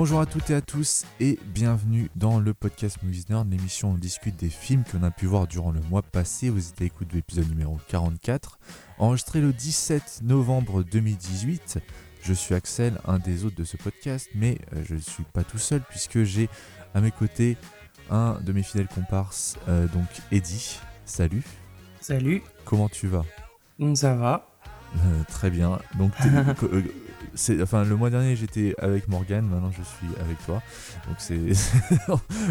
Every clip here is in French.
Bonjour à toutes et à tous et bienvenue dans le podcast Movies Nerd, l'émission où on discute des films qu'on a pu voir durant le mois passé. Vous êtes à l'écoute de l'épisode numéro 44, enregistré le 17 novembre 2018. Je suis Axel, un des hôtes de ce podcast, mais euh, je ne suis pas tout seul puisque j'ai à mes côtés un de mes fidèles comparses, euh, donc Eddie. Salut. Salut. Comment tu vas? Ça va. Euh, très bien. Donc, enfin, le mois dernier j'étais avec Morgan, maintenant je suis avec toi. Donc c'est,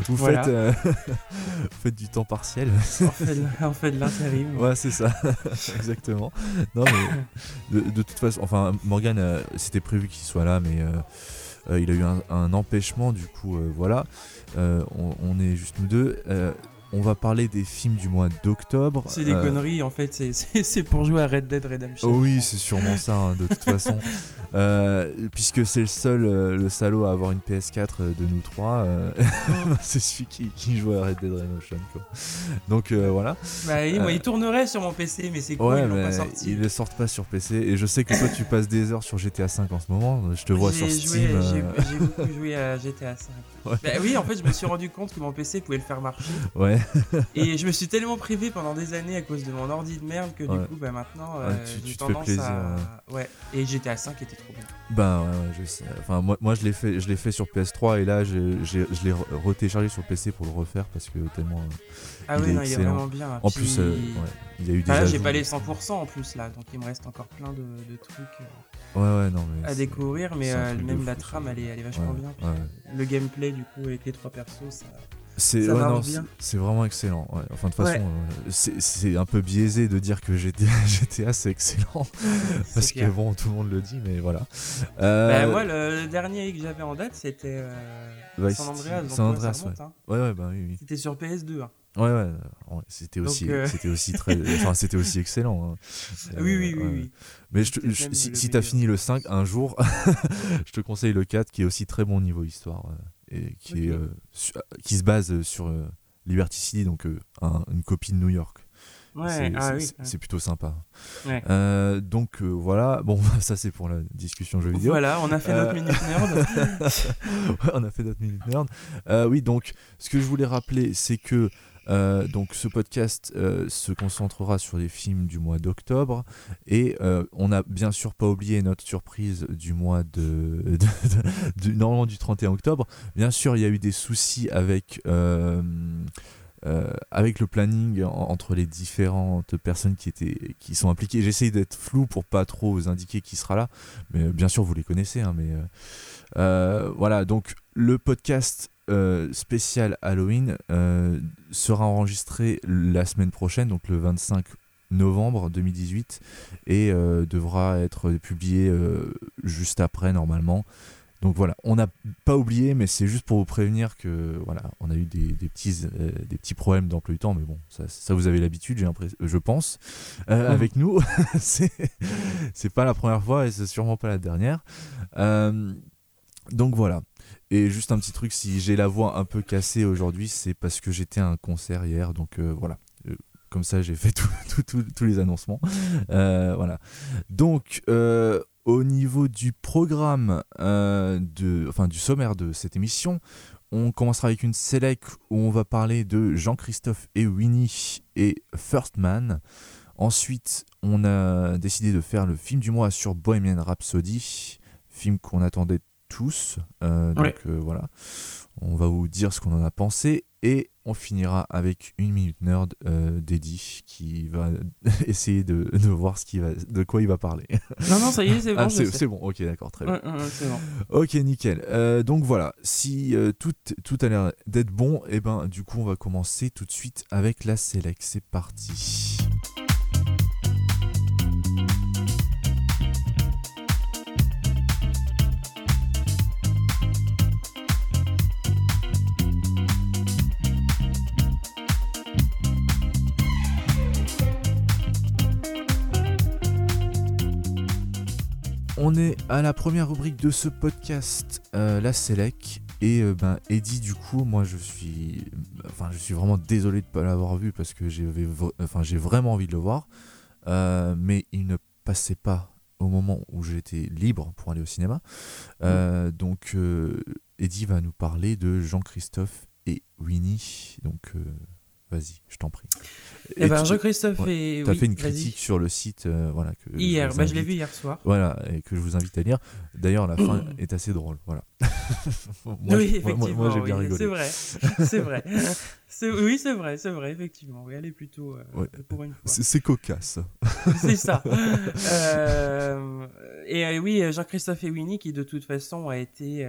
vous Voilà. faites, euh, vous faites du temps partiel. On fait de, on fait de l'intérim. Ouais, c'est ça, exactement. Non, mais de, de toute façon, enfin, Morgan, euh, c'était prévu qu'il soit là, mais euh, il a eu un, un empêchement, du coup, voilà. On, on est juste nous deux. On va parler des films du mois d'octobre. C'est des Euh, conneries en fait, c'est pour jouer à Red Dead Redemption. Oh oui, c'est sûrement ça, hein, de toute façon. Euh, puisque c'est le seul, euh, le salaud à avoir une PS4 euh, de nous trois, euh, c'est celui qui, qui joue à Red Dead Redemption. quoi. Donc voilà. Bah oui, moi il tournerait sur mon PC, mais c'est cool, Ouais, ils l'ont pas mais sorti. ils le sortent pas sur PC. Et je sais que toi, tu passes des heures sur GTA 5 en ce moment. Je te vois sur Steam. J'ai beaucoup joué à GTA 5. Ouais. Bah oui, en fait, je me suis rendu compte que mon PC pouvait le faire marcher. Ouais, Et je me suis tellement privé pendant des années à cause de mon ordi de merde que Ouais. du coup, bah maintenant, tu- j'ai te fais plaisir, à. Ouais, et GTA 5 était trop bien. bah ouais, ouais, je sais. Enfin, moi, moi je l'ai fait, je l'ai fait sur PS3 et là, j'ai- j'ai- je l'ai re- retéléchargé sur PC pour le refaire parce que tellement. euh, Ah Il ouais, est non, il est vraiment bien. En Puis- plus, euh, ouais, il y a eu des. Là, j'ai pas les 100% en plus là, donc il me reste encore plein de, de trucs euh, Ouais, ouais, non, mais. à découvrir, mais même la trame elle est, elle est vachement bien. Le gameplay du coup avec les trois persos, ça. C'est ouais, vraiment excellent. ouais. Enfin, de toute Ouais. façon, euh, c'est- un peu biaisé de dire que GTA, GTA c'est excellent parce que bon, tout le monde le dit, mais voilà. Euh, Bah, moi, le, le dernier que j'avais en date, c'était euh, Vice San. Andreas. San ouais, Andreas, hein. ouais, ouais, bah oui, oui. C'était sur PS2. hein. Ouais, ouais, euh, ouais, c'était aussi, euh, c'était aussi très, enfin, c'était aussi excellent. hein. Oui, oui, oui, ouais. oui. Mais je te- C'était je- même si, si t'as fini le 5 un jour, je te conseille le 4 qui est aussi très bon niveau histoire euh, et qui, est, Ok. euh, su- qui se base sur euh, Liberty City, donc euh, un- une copie de New York. Ouais, c'est ah c'est- oui. plutôt sympa. Ouais. Euh, donc euh, voilà, bon, ça c'est pour la discussion jeux vidéo. Voilà, on a fait notre Euh, minute nerd. On a fait notre minute nerd. Euh, oui, donc ce que je voulais rappeler, c'est que euh, donc ce podcast euh, se concentrera sur les films du mois d'octobre et euh, on n'a bien sûr pas oublié notre surprise du mois de, normalement du 31 octobre. Bien sûr, il y a eu des soucis avec avec le planning en- entre les différentes personnes qui étaient qui sont impliquées. J'essaye d'être flou pour pas trop vous indiquer qui sera là, mais bien sûr vous les connaissez. hein, mais voilà, donc le podcast euh, spécial Halloween euh, sera enregistré la semaine prochaine, donc le 25 novembre 2018, et euh, devra être publié juste après normalement. Donc voilà, on n'a pas oublié, mais c'est juste pour vous prévenir que voilà, on a eu des, des petits, euh, des petits problèmes d'emploi du temps, mais bon, ça, ça vous avez l'habitude, je pense. Euh, Mhm. Avec nous, c'est c'est pas la première fois et c'est sûrement pas la dernière. Euh, donc voilà. Et juste un petit truc, si j'ai la voix un peu cassée aujourd'hui, c'est parce que j'étais à un concert hier, donc euh, voilà. Euh, Comme ça, j'ai fait tous les annoncements. Euh, voilà. Donc, au niveau du programme, de, enfin du sommaire de cette émission, on commencera avec une select où on va parler de Jean-Christophe et Winnie et First Man. Ensuite, on a décidé de faire le film du mois sur Bohemian Rhapsody, film qu'on attendait tous. Euh, donc euh, voilà, on va vous dire ce qu'on en a pensé et on finira avec une minute nerd euh, d'Eddie qui va essayer de, de voir ce qui va, de quoi il va parler. Non, non, ça y est, c'est bon. ah, c'est bon, ok, d'accord, très bien. Ouais, ouais, ouais, c'est bon. Ok, nickel. Donc voilà, si tout, tout a l'air d'être bon, et ben du coup on va commencer tout de suite avec la select. C'est parti. On est à la première rubrique de ce podcast, euh, la Selec. Et euh, ben Eddie, du coup, moi je suis, enfin je suis vraiment désolé de ne pas l'avoir vu parce que j'ai, enfin j'ai vraiment envie de le voir, Euh, mais il ne passait pas au moment où j'étais libre pour aller au cinéma. Euh, donc, Eddie va nous parler de Jean-Christophe et Winnie. Donc, euh, vas-y, je t'en prie. Eh ben, tu- Jean-Christophe ouais, et. T'as oui, fait une critique sur le site, euh, voilà. Que Hier, vous bah, je l'ai vu hier soir. Voilà, et que je vous invite à lire. D'ailleurs, la fin est assez drôle. Voilà. moi, oui, j'ai- moi- moi- moi, j'ai effectivement, bien oui, rigolé. c'est vrai. C'est vrai. Oui, c'est vrai, c'est vrai, effectivement. Oui, elle est plutôt euh, Ouais. pour une fois. C'est cocasse. C'est ça. Euh, et euh, oui, Jean-Christophe et Winnie, qui de toute façon a été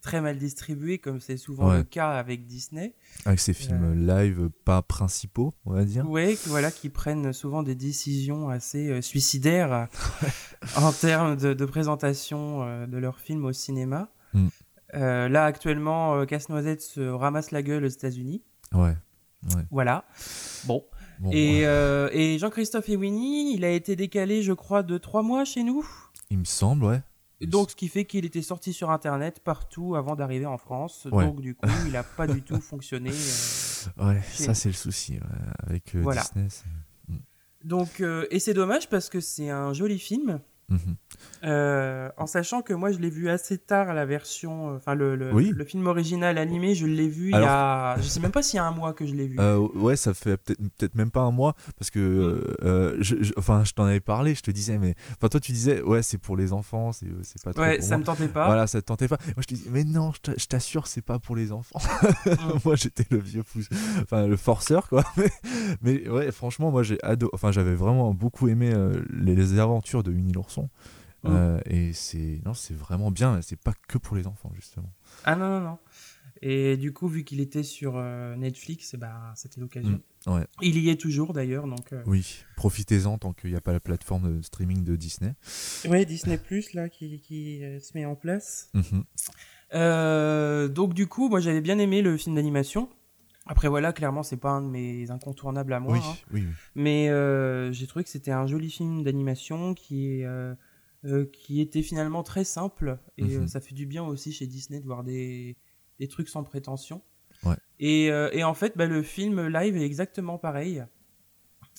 très mal distribué, comme c'est souvent Ouais. le cas avec Disney. Avec ces films live pas principaux, on va dire. Oui, voilà, qui prennent souvent des décisions assez suicidaires en termes de, de présentation de leurs films au cinéma. Mm. Là, actuellement, Casse-Noisette se ramasse la gueule aux États-Unis. Ouais. Voilà. Bon. Bon, Et, ouais. euh, et Jean-Christophe et Winnie, il a été décalé, je crois, de trois mois chez nous? il me semble, ouais. Donc, ce qui fait qu'il était sorti sur Internet partout avant d'arriver en France. Ouais. Donc, du coup, il n'a pas du tout fonctionné. euh. Ouais, ça c'est le souci. ouais. Avec euh, Voilà. Disney. Donc, euh, et c'est dommage parce que c'est un joli film. Mhm. Euh, en sachant que moi je l'ai vu assez tard la version, euh, enfin le, le, Oui. le film original animé, je l'ai vu il y a, je sais même pas s'il y a un mois que je l'ai vu. Euh, ouais, ça fait peut-être même pas un mois parce que euh, je, je- enfin je t'en avais parlé, je te disais mais enfin toi tu disais ouais c'est pour les enfants, c'est pas trop ouais, pour ça moi. me tentait pas. Voilà, ça te tentait pas. Moi je te dis mais non, je t'a- je t'assure c'est pas pour les enfants. moi j'étais le vieux pouce, enfin le forceur quoi. Mais, mais ouais franchement moi j'ai ado, enfin j'avais vraiment beaucoup aimé les, les aventures de Winnie Mm. Euh, et c'est non c'est vraiment bien, c'est pas que pour les enfants justement. Ah non non non. Et du coup vu qu'il était sur euh, Netflix, ben, c'était l'occasion. Mm, ouais. Il y est toujours d'ailleurs donc. euh, Oui, profitez-en tant qu'il n'y a pas la plateforme de streaming de Disney. Ouais Disney Plus là qui, qui euh, se met en place. Mhm. Euh, donc du coup moi j'avais bien aimé le film d'animation. Après voilà clairement c'est pas un de mes incontournables à moi. oui, hein. oui. Mais euh, j'ai trouvé que c'était un joli film d'animation qui, euh, euh, qui était finalement très simple. Et Mhm. ça fait du bien aussi chez Disney de voir des, des trucs sans prétention. Ouais. Et, et en fait, bah, le film live est exactement pareil.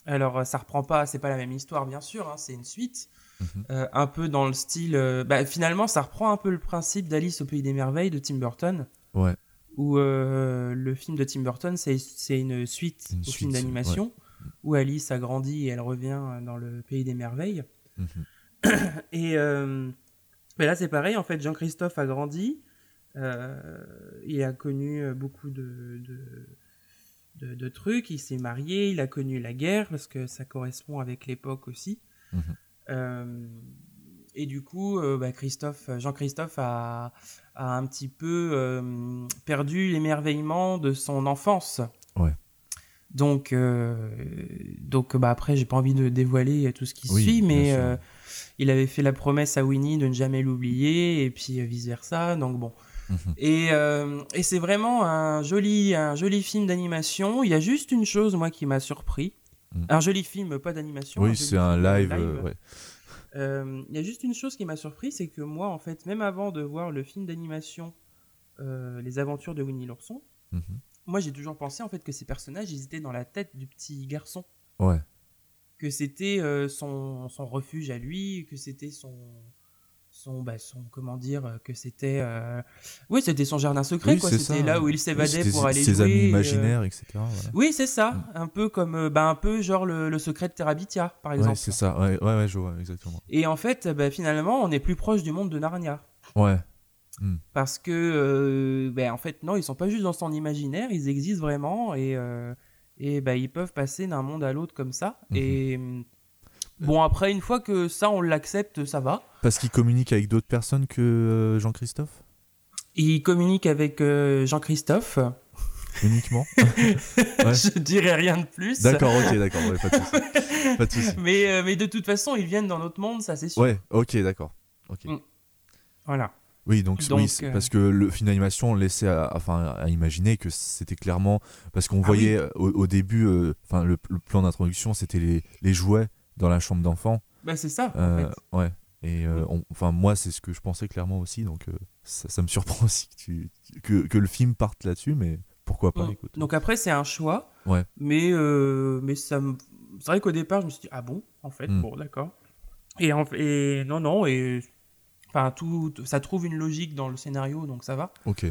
Alors, ça reprend pas, c'est pas la même histoire, bien sûr, hein, c'est une suite. Mhm. Un peu dans le style. bah, finalement, ça reprend un peu le principe d'Alice au Pays des Merveilles de Tim Burton. Ouais. Où euh, le film de Tim Burton, c'est une suite Une au suite, film d'animation. Où Alice a grandi et elle revient dans le Pays des Merveilles. Mhm. Et euh, mais là, c'est pareil. En fait, Jean-Christophe a grandi. euh, il a connu euh, beaucoup de, de, de- de trucs. Il s'est marié. Il a connu la guerre parce que ça correspond avec l'époque aussi. Mhm. Euh, et du coup, euh, bah, Christophe, Jean-Christophe a, a un petit peu euh, perdu l'émerveillement de son enfance. Ouais. Donc, euh, donc bah, après, j'ai pas envie de dévoiler tout ce qui Oui, suit, mais euh, il avait fait la promesse à Winnie de ne jamais l'oublier, et puis vice versa. Donc bon. Mhm. Et, euh, et c'est vraiment un joli, un joli film d'animation. Il y a juste une chose, moi, qui m'a surpris. Mhm. Un joli film, pas d'animation. Oui, c'est un live. euh, ouais. Euh, Il y a juste une chose qui m'a surpris, c'est que moi, en fait, même avant de voir le film d'animation euh, Les Aventures de Winnie l'ourson, Mhm. moi j'ai toujours pensé en fait que ces personnages, ils étaient dans la tête du petit garçon, Ouais. que c'était euh, son, son refuge à lui, que c'était son son bah, son comment dire euh, que c'était euh, oui c'était son jardin secret Oui, quoi c'était là où il s'évadait pour aller ses jouer amis euh, imaginaires, etc. voilà. oui c'est ça Mm. un peu comme bah, un peu genre le, le secret de Terabithia par exemple Ouais, c'est ça. Ouais, ouais, ouais, je vois exactement. et en fait bah, finalement on est plus proche du monde de Narnia Ouais. Parce que, euh, ben, en fait, non, ils sont pas juste dans son imaginaire, ils existent vraiment et, euh, et ben, ils peuvent passer d'un monde à l'autre comme ça. Mhm. Et hum, bon, après, une fois que ça, on l'accepte, ça va. Parce qu'il communique avec d'autres personnes que euh, Jean-Christophe? Ils communiquent avec euh, Jean-Christophe. uniquement? Ouais. Je dirais rien de plus. D'accord, ok, d'accord, ouais, pas de souci. Pas de souci. Mais, euh, mais de toute façon, ils viennent dans notre monde, ça c'est sûr. Ouais, ok, d'accord. Ok. Mm. Voilà. Oui, donc, Donc, oui, euh, parce que le film d'animation laissait à, enfin, à imaginer que c'était clairement parce qu'on Ah voyait au, au début, enfin le, le plan d'introduction, c'était les, les jouets dans la chambre d'enfant. Ben, c'est ça, en Euh, fait. Ouais. Et euh, on- enfin moi c'est ce que je pensais clairement aussi, donc euh, ça, ça me surprend aussi que, tu, que, que le film parte là-dessus, mais pourquoi pas écoute. Donc après, c'est un choix. Ouais. Mais, mais ça me... c'est vrai qu'au départ, je me suis dit, ah bon, en fait, Mm. bon, d'accord. Et, en, et non, non, et enfin tout, ça trouve une logique dans le scénario, donc ça va. Ok.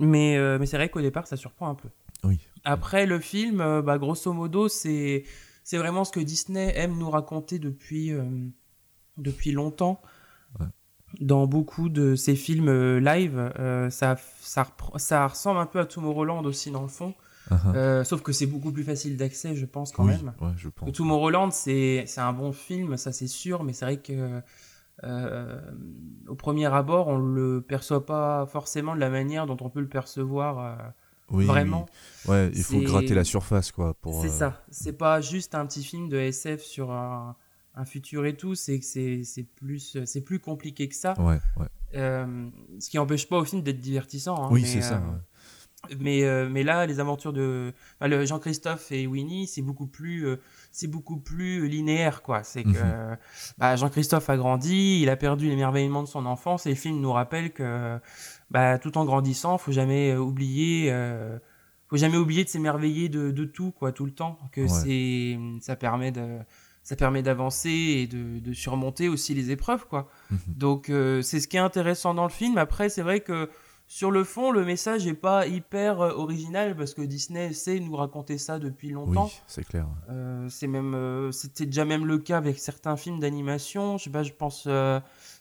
Mais, mais c'est vrai qu'au départ, ça surprend un peu. Oui. Après, le film, bah, grosso modo, c'est c'est vraiment ce que Disney aime nous raconter depuis, euh, depuis longtemps. Ouais. Dans beaucoup de ses films euh, live, euh, ça, ça, ressemble un peu à Tomorrowland aussi, dans le fond. Uh-huh. Euh, sauf que c'est beaucoup plus facile d'accès, je pense, quand oui, même. ouais, je pense. Tomorrowland, c'est c'est un bon film, ça c'est sûr, mais c'est vrai que au premier abord, on le perçoit pas forcément de la manière dont on peut le percevoir Oui, vraiment. oui. Ouais, il faut gratter la surface, quoi. Pour, C'est euh, ça. C'est pas juste un petit film de SF sur un, un futur et tout. C'est que c'est plus c'est plus compliqué que ça. Ouais, ouais. Euh, ce qui empêche pas au film d'être divertissant. hein, oui, c'est ça. euh, ouais. Mais euh, mais là, les aventures de enfin, le Jean-Christophe et Winnie, c'est beaucoup plus c'est beaucoup plus linéaire quoi. C'est que Mhm. bah, Jean-Christophe a grandi, il a perdu l'émerveillement de son enfance et le film nous rappelle que bah, tout en grandissant, faut jamais euh, oublier euh, faut jamais oublier de s'émerveiller de, de tout quoi tout le temps que Ouais. c'est ça permet de ça permet d'avancer et de, de surmonter aussi les épreuves quoi. Mhm. Donc euh, c'est ce qui est intéressant dans le film. Après c'est vrai que sur le fond le message est pas hyper original parce que Disney sait nous raconter ça depuis longtemps. Oui, c'est clair. Euh, c'est même euh, c'était déjà même le cas avec certains films d'animation. Je sais pas, je pense euh,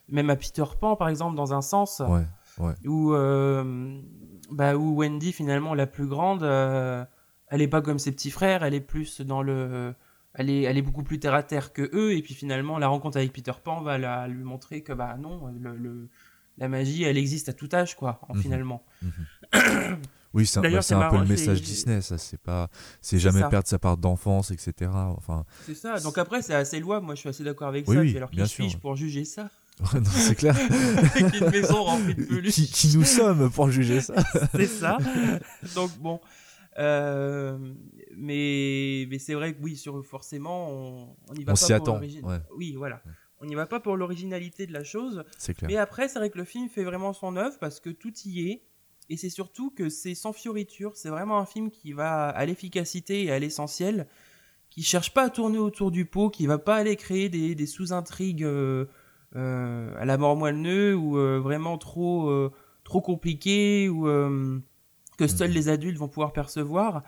même à Peter Pan par exemple dans un sens Ouais, où euh, bah où Wendy finalement la plus grande euh, elle est pas comme ses petits frères elle est plus dans le elle est elle est beaucoup plus terre à terre que eux et puis finalement la rencontre avec Peter Pan va la, lui montrer que bah non le, le- la magie elle existe à tout âge quoi en- Mhm. finalement Oui, c'est un, bah, un peu le message Disney, ça. C'est pas, c'est jamais ça. perdre sa part d'enfance, etc. Enfin, c'est ça donc après c'est assez loin moi je suis assez d'accord avec Oui, ça oui, alors qui suis-je pour juger ça? c'est clair. une maison remplie de peluches qui, qui nous sommes pour juger ça c'est ça. Donc bon, euh, mais mais c'est vrai que oui, sur forcément, on, on y va On pas pour attend, l'origine- ouais. Oui, voilà. On n'y va pas pour l'originalité de la chose. C'est clair. Mais après, c'est vrai que le film fait vraiment son œuvre parce que tout y est. Et c'est surtout que c'est sans fioriture. C'est vraiment un film qui va à l'efficacité et à l'essentiel, qui cherche pas à tourner autour du pot, qui va pas aller créer des, des sous-intrigues euh, à la mort moelle ou euh, vraiment trop euh, trop compliquées ou euh, que seuls Mhm. les adultes vont pouvoir percevoir.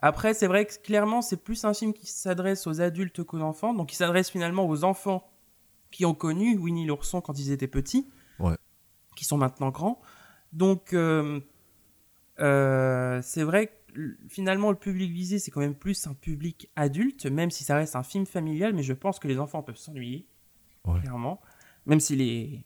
Après, c'est vrai que clairement, c'est plus un film qui s'adresse aux adultes qu'aux enfants, donc il s'adresse finalement aux enfants qui ont connu Winnie l'ourson quand ils étaient petits, Ouais. qui sont maintenant grands. Donc, euh, euh, c'est vrai que finalement, le public visé, c'est quand même plus un public adulte, même si ça reste un film familial, mais je pense que les enfants peuvent s'ennuyer, Ouais. clairement. Même si les,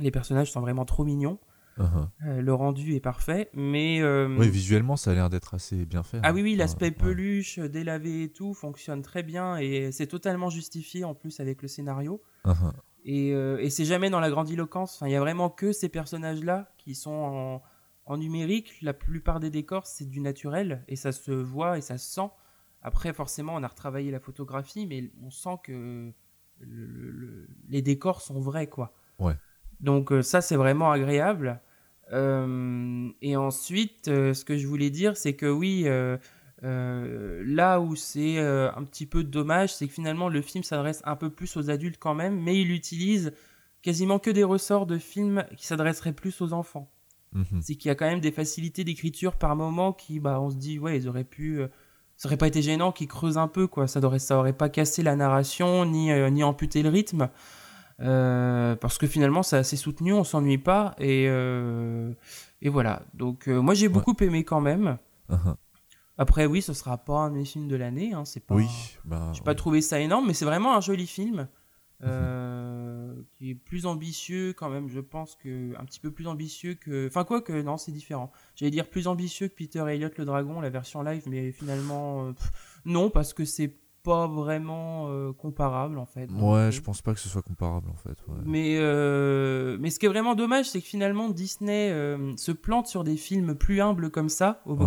les personnages sont vraiment trop mignons. Uh-huh. Euh, le rendu est parfait, mais... euh, Oui, visuellement, ça a l'air d'être assez bien fait. ah hein. oui, oui, l'aspect ouais. peluche, délavé et tout fonctionne très bien et c'est totalement justifié en plus avec le scénario. Uh-huh. Et, euh, et c'est jamais dans la grandiloquence. Enfin, il y a vraiment que ces personnages-là qui sont en, en numérique. La plupart des décors, c'est du naturel et ça se voit et ça se sent. Après, forcément, on a retravaillé la photographie, mais on sent que le- le- le- les décors sont vrais, quoi. Ouais. Donc euh, ça, c'est vraiment agréable. Euh, et ensuite, euh, ce que je voulais dire, c'est que oui, euh, là où c'est un petit peu dommage, c'est que finalement le film s'adresse un peu plus aux adultes quand même, mais il utilise quasiment que des ressorts de films qui s'adresseraient plus aux enfants. Mhm. C'est qu'il y a quand même des facilités d'écriture par moment qui, bah, on se dit, ouais, ils auraient pu. Ça aurait pas été gênant qu'ils creusent un peu, quoi. Ça aurait, ça aurait pas cassé la narration ni, euh, ni amputé le rythme. Euh, parce que finalement, c'est assez soutenu, on s'ennuie pas. Et, euh, et voilà. Donc, moi, j'ai beaucoup aimé quand même. Uh-huh. Après, oui, ce sera pas un de mes films de l'année. Hein, c'est pas. Oui, bah, J'ai pas trouvé ça énorme, mais c'est vraiment un joli film. Euh, qui est plus ambitieux quand même, je pense que un petit peu plus ambitieux que, enfin quoi que non, c'est différent. J'allais dire plus ambitieux que Peter Elliott le dragon, la version live, mais finalement euh, pff, non parce que c'est pas vraiment euh, comparable en fait. Ouais, euh, je pense pas que ce soit comparable en fait. ouais. mais, euh, mais ce qui est vraiment dommage, c'est que finalement Disney se plante sur des films plus humbles comme ça au Ouais.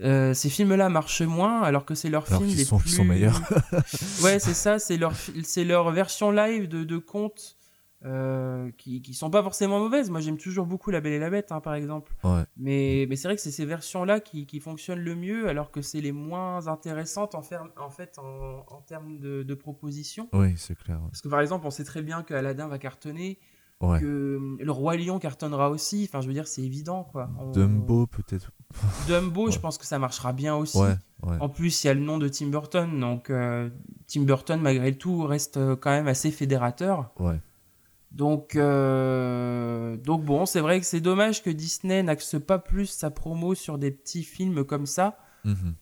Euh, ces films-là marchent moins, alors que c'est leurs Alors films les sont- plus. sont meilleurs. ouais, c'est ça, c'est leur, c'est leur version live de, de contes euh, qui, qui sont pas forcément mauvaises. Moi, j'aime toujours beaucoup La Belle et la Bête, hein, par exemple. Ouais. Mais, mais c'est vrai que c'est ces versions-là qui, qui fonctionnent le mieux, alors que c'est les moins intéressantes en, fait en, en termes de, de propositions. Oui, c'est clair. ouais. Parce que par exemple, on sait très bien que Aladdin va cartonner, Ouais. que euh, le Roi Lion cartonnera aussi. Enfin, je veux dire, c'est évident, quoi. On- Dumbo, peut-être. Dumbo, je pense que ça marchera bien aussi. Ouais, ouais. En plus, il y a le nom de Tim Burton, donc euh, Tim Burton, malgré tout, reste euh, quand même assez fédérateur. Donc, euh, donc bon, c'est vrai que c'est dommage que Disney n'axe pas plus sa promo sur des petits films comme ça, Mhm.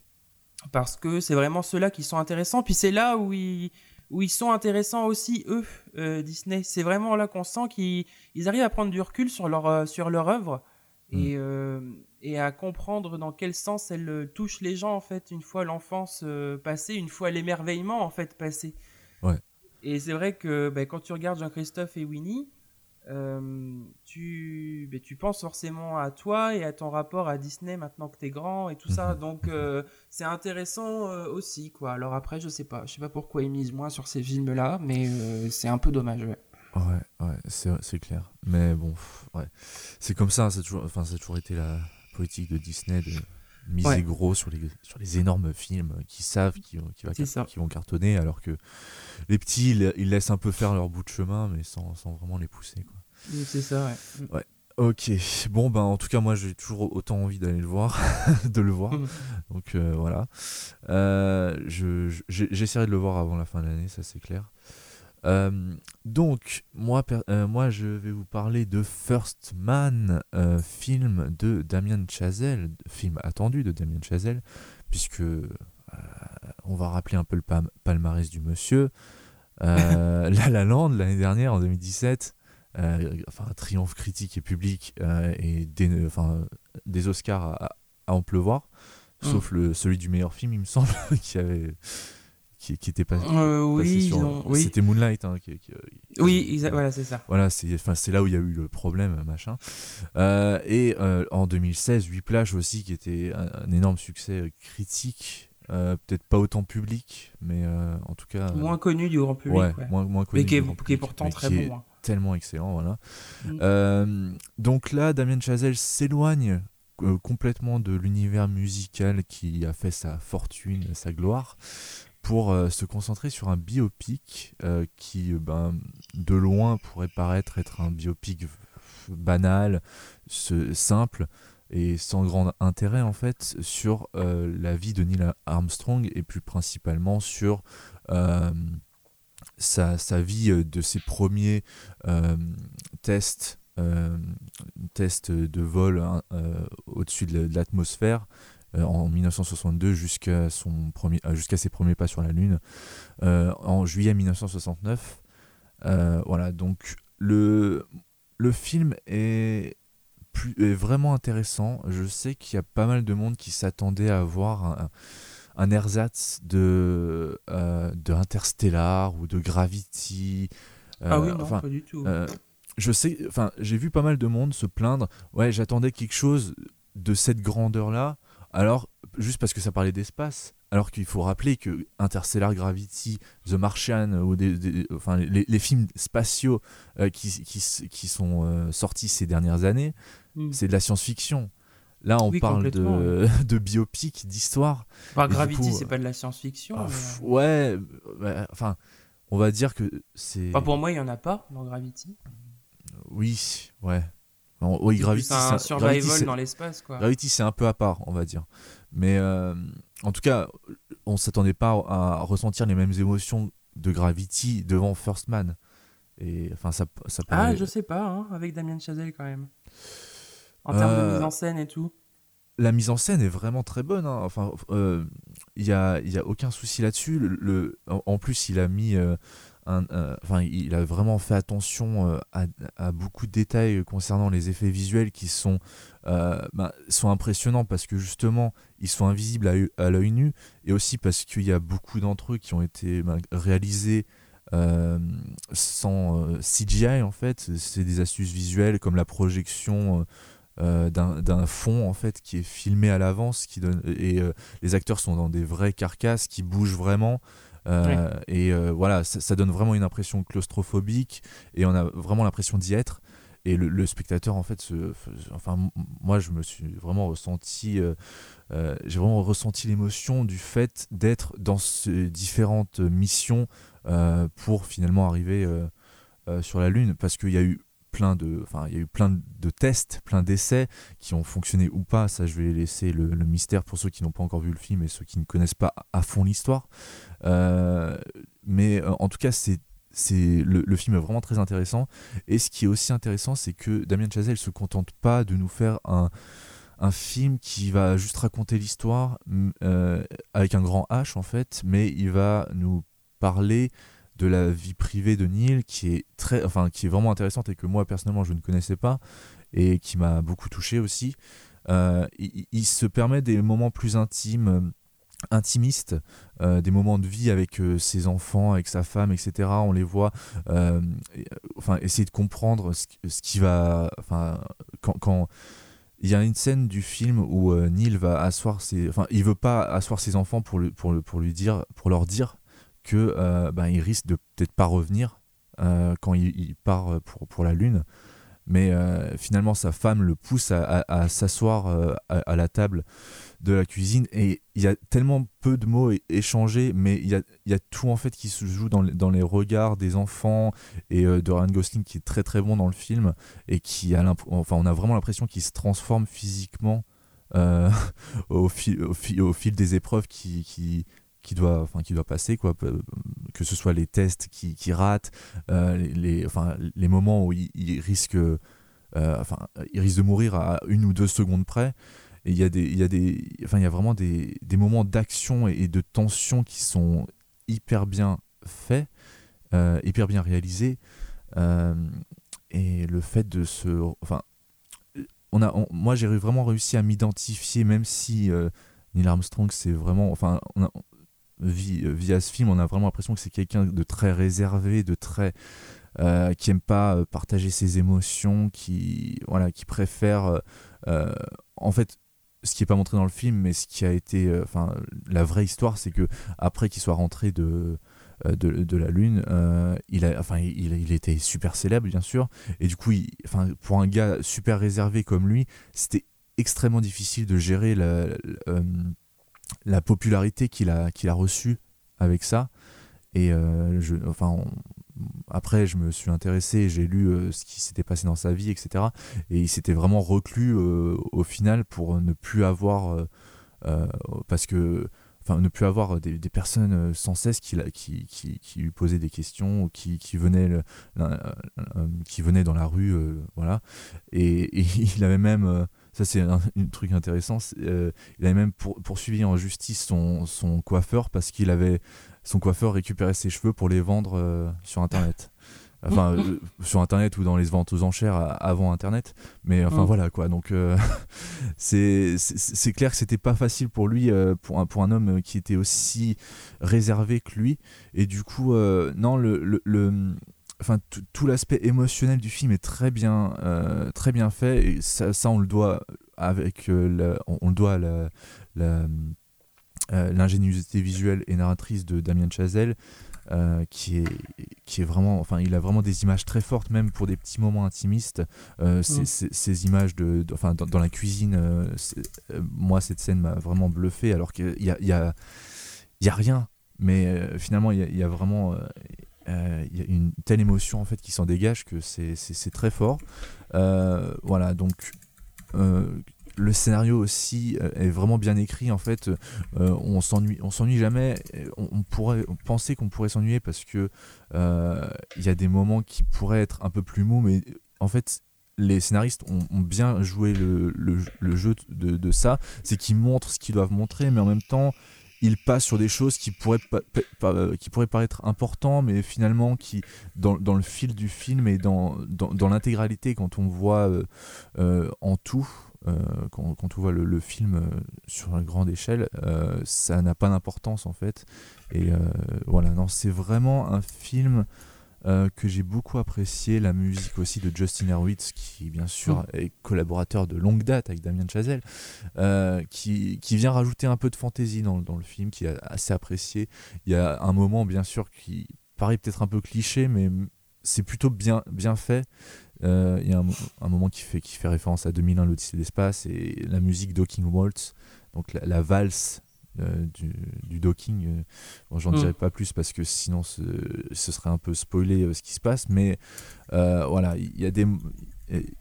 parce que c'est vraiment ceux-là qui sont intéressants. Puis c'est là où ils, où ils sont intéressants aussi, eux, euh, Disney. C'est vraiment là qu'on sent qu'ils ils arrivent à prendre du recul sur leur, sur leur œuvre et, euh, et à comprendre dans quel sens elle euh, touche les gens, en fait, une fois l'enfance euh, passée, une fois l'émerveillement, en fait, passé. Ouais. Et c'est vrai que ben, quand tu regardes Jean-Christophe et Winnie, euh, tu, ben, tu penses forcément à toi et à ton rapport à Disney maintenant que t'es grand et tout ça. Mhm. Donc euh, c'est intéressant aussi, quoi. Alors après, je sais pas, je sais pas pourquoi ils misent moins sur ces films-là, mais euh, c'est un peu dommage. Ouais. Ouais, ouais, c'est, clair. Mais bon, ouais. C'est comme ça, c'est toujours, enfin, ça a toujours été la politique de Disney de miser Ouais. gros sur les, sur les énormes films qui savent qu'ils qui va qui vont cartonner, alors que les petits, ils, ils laissent un peu faire leur bout de chemin, mais sans, sans vraiment les pousser. Quoi. C'est ça, ouais. Ok, bon, ben en tout cas, moi j'ai toujours autant envie d'aller le voir, de le voir. Mhm. Donc euh, voilà. Euh, je, je- j'ai- j'essaierai de le voir avant la fin de l'année, ça c'est clair. Euh, donc, moi, euh, moi, je vais vous parler de First Man, euh, film de Damien Chazelle, film attendu de Damien Chazelle, puisque on va rappeler un peu le palmarès du monsieur. La La Land, l'année dernière, en 2017, euh, enfin, un triomphe critique et public, et des, enfin, des Oscars à, à en pleuvoir, sauf le, celui du meilleur film, il me semble, qui avait qui, qui était pas, Euh, oui, passé ils sur- ont- oui. c'était Moonlight hein, qui- qui- Oui, voilà, c'est ça. voilà, c'est enfin, c'est là où il y a eu le problème, machin. Euh, et euh, en 2016, Whiplash aussi, qui était un, un énorme succès euh, critique, euh, peut-être pas autant public, mais euh, en tout cas. euh, Moins connu du grand public. ouais, ouais. moins, moins connu Mais qui est, grand qui est public, pourtant mais très qui est bon. hein. Tellement excellent, voilà. Mm. Euh, donc là, Damien Chazelle s'éloigne euh, complètement de l'univers musical qui a fait sa fortune, sa gloire, pour euh, se concentrer sur un biopic euh, qui, ben, de loin, pourrait paraître être un biopic banal, simple et sans grand intérêt en fait sur euh, la vie de Neil Armstrong et plus principalement sur sa, vie de ses premiers tests de vol hein, au-dessus de la- de l'atmosphère en 1962 jusqu'à son premier euh, jusqu'à ses premiers pas sur la lune euh, en juillet 1969 Euh, voilà donc le le film est plus- est vraiment intéressant je sais qu'il y a pas mal de monde qui s'attendait à voir un, un ersatz de euh, de Interstellar ou de Gravity ah euh, oui, non, enfin, pas du tout. euh, je sais, enfin, j'ai vu pas mal de monde se plaindre. Ouais, j'attendais quelque chose de cette grandeur-là. Alors, juste parce que ça parlait d'espace. Alors qu'il faut rappeler que Interstellar Gravity, The Martian, ou des, des- enfin, les, les films spatiaux euh, qui, qui, s- qui sont euh, sortis ces dernières années, Mm. c'est de la science-fiction. Là, on Oui, parle de, de biopic, d'histoire. Enfin, Gravity, c'est pas de la science-fiction. Ah, mais, euh, ouais, ouais, enfin, on va dire que c'est. enfin, pour moi, il y en a pas dans Gravity. Oui, ouais. C'est Gravity, un Gravity, survival c'est- dans l'espace, quoi. Gravity, c'est un peu à part, on va dire. Mais euh, en tout cas, on s'attendait pas à ressentir les mêmes émotions de Gravity devant First Man. Et enfin, ça, ça Ah, je sais pas, hein, avec Damien Chazelle quand même. En termes Euh, de mise en scène et tout. la mise en scène est vraiment très bonne. hein. Enfin, euh, il y a, il y a aucun souci là-dessus. Le, le- en, plus, il a mis, euh, euh, enfin, il a vraiment fait attention euh, à, beaucoup de détails concernant les effets visuels qui sont, euh, ben, sont impressionnants parce que justement, ils sont invisibles à, œil- à l'œil nu et aussi parce qu'il y a beaucoup d'entre eux qui ont été ben, réalisés. sans CGI en fait, c'est des astuces visuelles comme la projection d'un fond en fait qui est filmé à l'avance qui donne et les acteurs sont dans des vraies carcasses qui bougent vraiment Et voilà, ça, donne vraiment une impression claustrophobique et on a vraiment l'impression d'y être. Et le, spectateur, en fait, se, enfin, moi, je me suis vraiment ressenti, j'ai vraiment ressenti l'émotion du fait d'être dans ces différentes missions pour finalement arriver sur la Lune, parce qu'il y a eu plein de, enfin, il y a eu plein de tests, plein d'essais qui ont fonctionné ou pas. Ça, je vais laisser le, mystère pour ceux qui n'ont pas encore vu le film et ceux qui ne connaissent pas à fond l'histoire. Euh, mais euh, en tout cas, c'est c'est le, film est vraiment très intéressant. Et ce qui est aussi intéressant, c'est que Damien Chazelle se contente pas de nous faire un, un film qui va juste raconter l'histoire euh, avec un grand H en fait, mais il va nous parler de la vie privée de Neil qui est très enfin qui est vraiment intéressante et que moi personnellement je ne connaissais pas et qui m'a beaucoup touché aussi euh, il, se permet des moments plus intimes euh, intimistes, euh, des moments de vie avec ses enfants, avec sa femme, etc. On les voit, enfin, essayer de comprendre ce, qui va, enfin, quand, quand, il y a une scène du film où Neil va asseoir ses, enfin, il veut pas asseoir ses enfants pour, pour, pour lui dire, pour leur dire que euh, ben, il risque de peut-être pas revenir euh, quand il, part pour, pour la Lune. Mais euh, finalement, sa femme le pousse à, s'asseoir à, la table de la cuisine. Et il y a tellement peu de mots échangés, mais il y a, y a, tout en fait qui se joue dans, les, dans les regards des enfants et de Ryan Gosling qui est très très bon dans le film et qui a enfin on a vraiment l'impression qu'il se transforme physiquement au, fil, au, fil, au, fil, des épreuves qui, qui doit, enfin, qui doit passer, quoi, que ce soit les tests qui, qui ratent, euh, les, enfin, les moments où il, risque, euh, enfin, il risque de mourir à une ou deux secondes près. Il y a des, il y a des, enfin, il y a vraiment des, des moments d'action et, de tension qui sont hyper bien faits, euh, hyper bien réalisés. et le fait de se, enfin, on a, moi j'ai vraiment réussi à m'identifier, même si Neil Armstrong c'est vraiment, enfin, via ce film, on a vraiment l'impression que c'est quelqu'un de très réservé, de très euh, qui aime pas euh, partager ses émotions, qui voilà, qui préfère en fait ce qui est pas montré dans le film, mais ce qui a été, enfin la vraie histoire, c'est que après qu'il soit rentré de de, la lune, il a, enfin il, il, était super célèbre bien sûr, et du coup, enfin pour un gars super réservé comme lui, c'était extrêmement difficile de gérer la popularité qu'il a, a reçue avec ça. Et euh, je, enfin, après, je me suis intéressé, j'ai lu euh, ce qui s'était passé dans sa vie, etc. Et il s'était vraiment reclus euh, au final pour ne plus avoir, parce que, enfin, ne plus avoir des, personnes sans cesse qui, lui posaient des questions, qui, qui venaient, qui venaient dans la rue, voilà. Et, il avait même ça, c'est un, truc intéressant. Euh, il avait même poursuivi en justice son, son coiffeur parce qu'il avait son coiffeur récupéré ses cheveux pour les vendre euh, sur Internet. Enfin, euh, sur Internet ou dans les ventes aux enchères avant Internet. Mais enfin, mm. voilà quoi. Donc, c'est clair que c'était pas facile pour lui, pour, un, pour un homme qui était aussi réservé que lui. Et du coup, non, le, le enfin tout l'aspect émotionnel du film est très bien euh, très bien fait et ça, on le doit avec euh, on, le doit à euh, l'ingéniosité visuelle et narratrice de Damien Chazelle qui est qui est vraiment enfin il a vraiment des images très fortes même pour des petits moments intimistes mm. ces, images de, enfin dans, la cuisine moi cette scène m'a vraiment bluffé alors qu'il y a il y a, y a rien mais finalement il y, y, a vraiment il y a une telle émotion en fait qui s'en dégage que c'est très fort. Euh, voilà, donc euh, le scénario aussi est vraiment bien écrit en fait. on s'ennuie, on s'ennuie jamais. On, pourrait penser qu'on pourrait s'ennuyer parce que il y a des moments qui pourraient être un peu plus mous, mais en fait les scénaristes ont, bien joué le, le, jeu de ça, c'est qu'ils montrent ce qu'ils doivent montrer, mais en même temps, il passe sur des choses qui pourraient, euh, qui pourraient paraître importantes, mais finalement qui, dans, dans, le fil du film et dans, dans, l'intégralité, quand on voit euh, euh, en tout, quand, quand, on voit le, film sur une grande échelle, ça n'a pas d'importance en fait. Et voilà, non, c'est vraiment un film euh, que j'ai beaucoup apprécié, la musique aussi de Justin Hurwitz, qui bien sûr Mm. est collaborateur de longue date avec Damien Chazelle, euh, qui, qui vient rajouter un peu de fantaisie dans, dans le film, qui est assez apprécié. Il y a un moment, bien sûr, qui paraît peut-être un peu cliché, mais c'est plutôt bien, bien fait. Euh, Il y a un, un moment qui fait, qui fait référence à 2001, l'Odyssée de l'espace, et la musique Docking Waltz, donc la, la valse euh, du, du docking. euh, bon, J'en Mm. dirai pas plus parce que sinon ce, ce serait un peu spoiler euh, ce qui se passe, mais euh, voilà, il y a des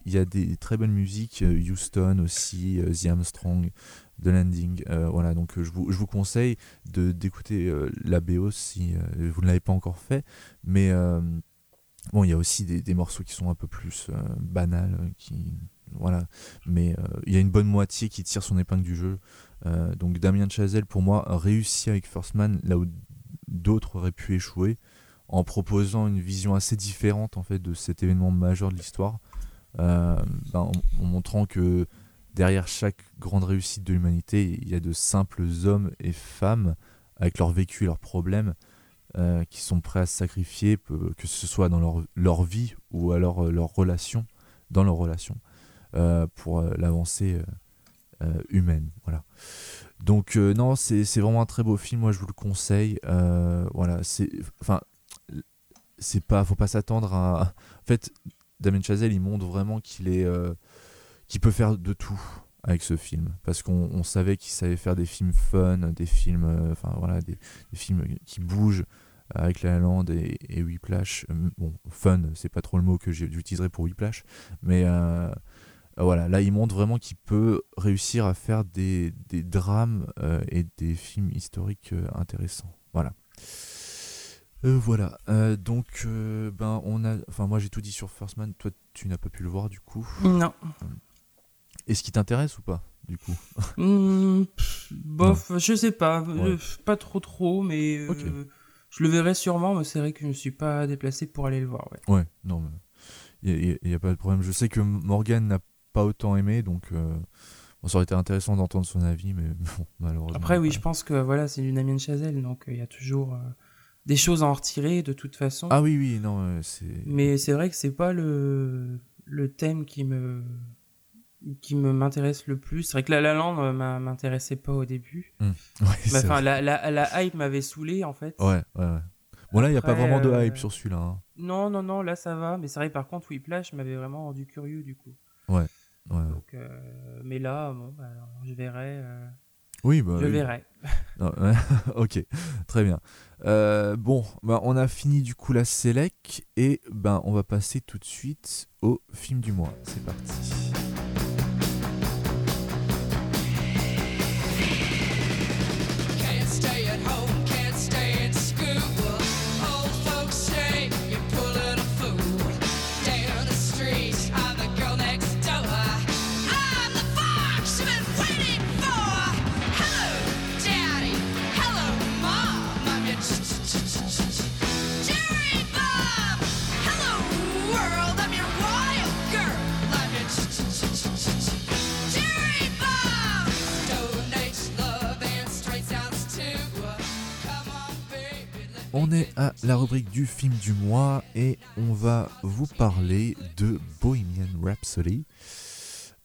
il y a des très bonnes musiques, Houston aussi, The Armstrong, The Landing, voilà, donc je vous, je vous conseille de d'écouter la BO si vous ne l'avez pas encore fait, mais bon, il y a aussi des, des morceaux qui sont un peu plus banals, qui voilà, mais il y a une bonne moitié qui tire son épingle du jeu. Euh, donc Damien Chazelle pour moi a réussi avec First Man là où d'autres auraient pu échouer en proposant une vision assez différente en fait de cet événement majeur de l'histoire. Euh, ben, en, montrant que derrière chaque grande réussite de l'humanité il y a de simples hommes et femmes avec leur vécu et leurs problèmes euh, qui sont prêts à se sacrifier que ce soit dans leur, vie ou alors leur relation dans leur relation pour euh, humaine voilà. Donc euh, non c'est vraiment un très beau film moi je vous le conseille. Euh, voilà c'est enfin c'est pas faut pas s'attendre à en fait Damien Chazelle il montre vraiment qu'il est euh, qu'il peut faire de tout avec ce film. Parce qu'on on savait qu'il savait faire des films fun des films euh, enfin voilà des, films qui bougent avec La La Land et, et Whiplash. Euh, bon fun c'est pas trop le mot que j'utiliserai pour Whiplash. Mais euh, voilà, là il montre vraiment qu'il peut réussir à faire des, des drames euh, et des films historiques euh, intéressants. Voilà. Euh, voilà. Euh, donc, euh, ben, on a. Enfin, moi j'ai tout dit sur First Man. Toi, tu n'as pas pu le voir du coup. Non. Est-ce qui t'intéresse ou pas du coup? Pff, bof, je sais pas. euh, Pas trop trop, mais euh, je le verrai sûrement, mais c'est vrai que je ne suis pas déplacé pour aller le voir. Ouais. Ouais, non, mais il n'y a, pas de problème. Je sais que Morgan n'a pas autant aimé, donc euh, bon, ça aurait été intéressant d'entendre son avis, mais bon, malheureusement. Après, oui, je pense que voilà, c'est du Damien Chazelle, donc euh, il y a toujours euh, des choses à en retirer de toute façon. Ah oui, oui, non, c'est. Mais c'est vrai que c'est pas le, le thème qui me qui me m'intéresse le plus. C'est vrai que La La Land m'intéressait pas au début. Ouais, vrai. la, la, la hype m'avait saoulé en fait. ouais, ouais, ouais. Bon, là, il n'y a pas vraiment de euh, hype sur celui-là. hein. Non, non, non, là ça va. Mais c'est vrai, par contre, Whiplash m'avait vraiment rendu curieux du coup. Ouais. Ouais. Donc, euh, mais là, bon, bah, alors, je verrai. euh, Oui, bah, je oui. verrai. Non, ok, très bien. Euh, bon, bah, on a fini du coup la Selec et ben on va passer tout de suite au film du mois. C'est parti. On est à la rubrique du film du mois et on va vous parler de Bohemian Rhapsody.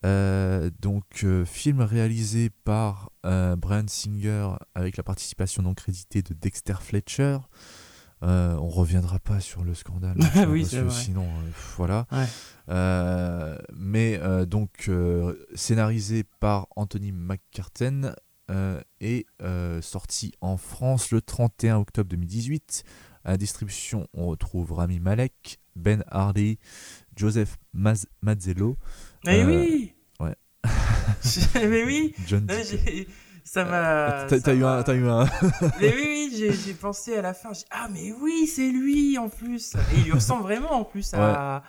Euh, donc, euh, film réalisé par euh, Brian Singer avec la participation non créditée de Dexter Fletcher. On reviendra pas sur le scandale. Oui, parce que. Sinon, voilà. Ouais. Mais donc scénarisé par Anthony McCarten euh, et euh, sorti en France le 31 octobre 2018. À la distribution, on retrouve Rami Malek, Ben Harley, Joseph Maz- Mazzello, Mais Euh, oui ouais. Mais oui John. J'ai- Ça m'a. T'as eu, un- t'as eu un. Mais oui, oui, j'ai pensé à la fin. Ah, mais oui, c'est lui en plus. Et il lui ressemble vraiment en plus à.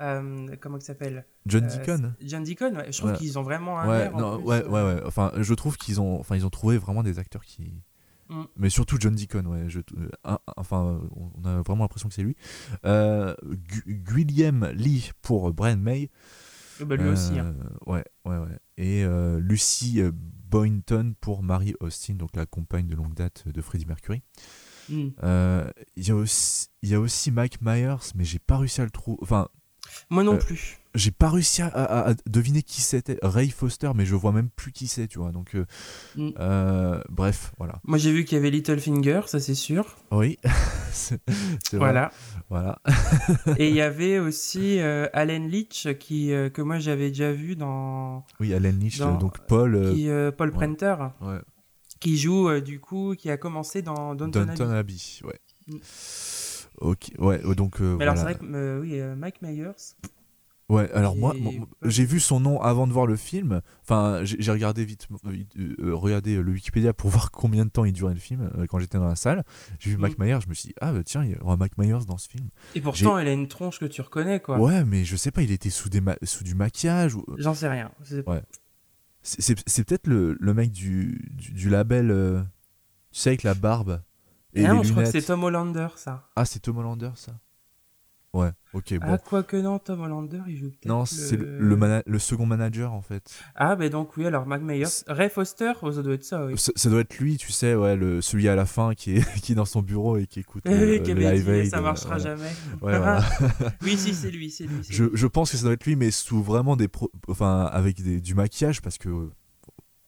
Euh, comment il s'appelle John Euh, Deacon John Deacon, ouais. Je trouve Ouais. qu'ils ont vraiment un Ouais, air. en non, plus, ouais, euh, ouais, ouais. Enfin, je trouve qu'ils ont, enfin, ils ont trouvé vraiment des acteurs qui. Mm. Mais surtout John Deacon, ouais. Je, euh, enfin, on a vraiment l'impression que c'est lui. Euh, Gu- William Lee pour Brian May. euh, bah, lui aussi. hein. Euh, Ouais, ouais, ouais. Et euh, Lucy euh, Boynton pour Mary Austin, donc la compagne de longue date de Freddie Mercury. Euh, Il y, a aussi- il y a aussi Mike Myers, mais j'ai pas réussi à le trouver. Enfin, Moi non Euh, plus. j'ai pas réussi à, à- à deviner qui c'était. Ray Foster, mais je vois même plus qui c'est, tu vois. Donc, euh, Mm. euh, bref, voilà. Moi j'ai vu qu'il y avait Littlefinger, ça c'est sûr. Oui, c'est c'est vrai. Voilà. Voilà. Et il y avait aussi Alan Leach qui que moi j'avais déjà vu dans Oui, Alan Leach, Dans- donc Paul. qui, Paul ouais. Prenter ouais. qui joue du coup qui a commencé dans Downton Abbey. Abbey, ouais. Mm. Ok, ouais, euh, donc euh, Mais alors c'est vrai que euh, oui euh, Mike Myers. Ouais, alors moi, J'ai- moi, j'ai vu son nom avant de voir le film. Enfin, j'ai regardé vite, regardé le Wikipédia pour voir combien de temps il durait le film quand j'étais dans la salle. J'ai vu Mm. Mike Myers, je me suis dit ah bah tiens, il y aura Mike Myers dans ce film. Et pourtant elle a une tronche que tu reconnais quoi. Ouais, mais je sais pas, il était sous des ma- sous du maquillage. ou- J'en sais rien. C'est- Ouais. Peut-être le, le mec du, du, du label, tu sais avec la barbe et les non, je crois que lunettes. c'est Tom Hollander ça. Ah, c'est Tom Hollander ça. Ouais, ok, bon. Ah quoique non, Tom Hollander il joue peut-être. non, c'est le, le, mana- le second manager en fait. Ah ben donc oui alors Mike Myers, Ray Foster, oh, ça doit être ça oui. Ça, ça doit être lui, tu sais, ouais, le, celui à la fin qui est, qui est dans son bureau et qui écoute euh, oui, qui le Live Aid, ça marchera voilà. jamais. Ouais, voilà. oui si c'est lui, c'est lui. je, je pense que ça doit être lui, mais sous vraiment des, pro- enfin, avec des, du maquillage parce que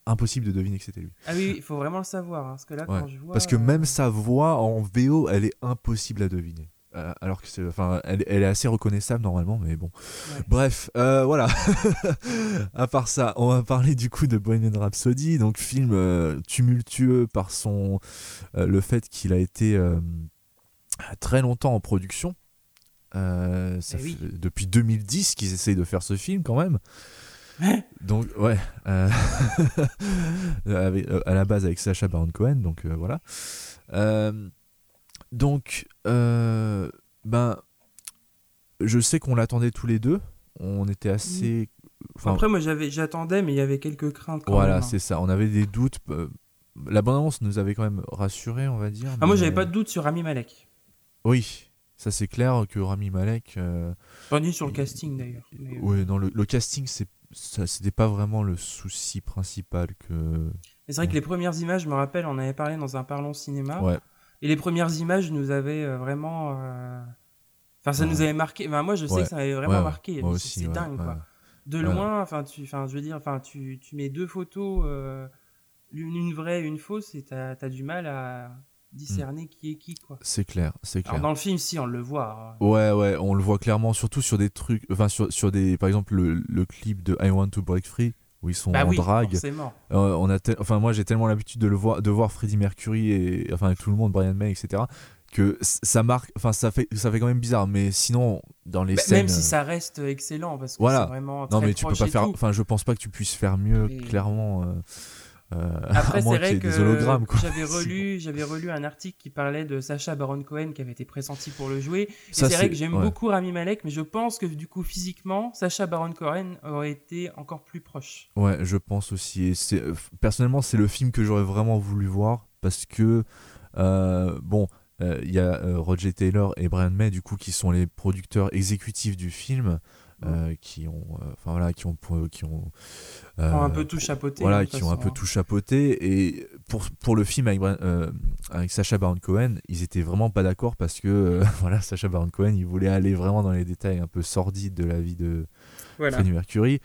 impossible de deviner que c'était lui. Ah oui, il faut vraiment le savoir hein, parce que là Ouais, quand je vois. Parce que euh, même sa voix en VO, elle est impossible à deviner. Euh, alors que c'est, enfin, elle, elle est assez reconnaissable normalement, mais bon. Ouais. Bref, euh, voilà. à part ça, on va parler du coup de Bohemian Rhapsody, donc film euh, tumultueux par son euh, le fait qu'il a été euh, très longtemps en production. Euh, ça Eh oui. fait depuis 2010 qu'ils essayent de faire ce film quand même. Donc ouais, euh, avec- euh, à la base avec Sacha Baron Cohen, donc euh, voilà. Donc ben, je sais qu'on l'attendait tous les deux. On était assez. enfin, Après moi j'avais j'attendais mais il y avait quelques craintes quand voilà, hein. c'est ça. On avait des doutes. La bande-annonce nous avait quand même rassurés, on va dire. Ah moi j'avais pas de doute sur Rami Malek. Oui, ça c'est clair que Rami Malek. euh, Pas ni sur le casting d'ailleurs. mais, Ouais, non, le, le casting, c'est ça c'était pas vraiment le souci principal que. C'est vrai que les premières images, je me rappelle, on avait parlé dans un parlons cinéma. Ouais. Et les premières images nous avaient euh, vraiment. euh, Enfin, ça Ouais. nous avait marqué. Enfin, moi, je sais Ouais. que ça m'avait vraiment marqué. C'est- dingue, quoi. De loin, enfin, tu, enfin, je veux dire, enfin, tu, tu mets deux photos, euh, l'une une vraie et une fausse, et t'as as du mal à discerner qui est qui, quoi. C'est clair, c'est Alors, clair. dans le film, si, on le voit. hein. Ouais, ouais, on le voit clairement, surtout sur des trucs, enfin sur, sur des, par exemple le, le clip de I Want to Break Free où ils sont Bah en oui, drague. forcément. Euh, on a, enfin moi j'ai tellement l'habitude de le voir, de voir Freddie Mercury et enfin avec tout le monde, Brian May, etc. Que ça marque, enfin ça fait, ça fait quand même bizarre. Mais sinon dans les Bah, scènes, même si euh, ça reste excellent, parce que Voilà. c'est vraiment. non mais tu peux pas faire, tout. enfin je pense pas que tu puisses faire mieux, Et- clairement. euh, euh, Après, à c'est vrai que des hologrammes quoi. j'avais relu, j'avais relu un article qui parlait de Sacha Baron Cohen qui avait été pressenti pour le jouer. C'est vrai que j'aime ouais. beaucoup Rami Malek, mais je pense que du coup physiquement, Sacha Baron Cohen aurait été encore plus proche. Ouais, je pense aussi. Et c'est, euh, personnellement, c'est le film que j'aurais vraiment voulu voir parce que, euh, bon, il y a euh, Roger Taylor et Brian May, du coup, qui sont les producteurs exécutifs du film, euh, qui ont, euh, enfin voilà, qui ont, qui ont, euh, un peu tout chapeauté. voilà, hein, qui ont un peu hein. tout chapeauté. Et pour, pour le film avec, euh, Sacha Baron Cohen, ils étaient vraiment pas d'accord parce que, euh, voilà, Sacha Baron Cohen, il voulait aller vraiment dans les détails un peu sordides de la vie de, Voilà. Freddie Mercury,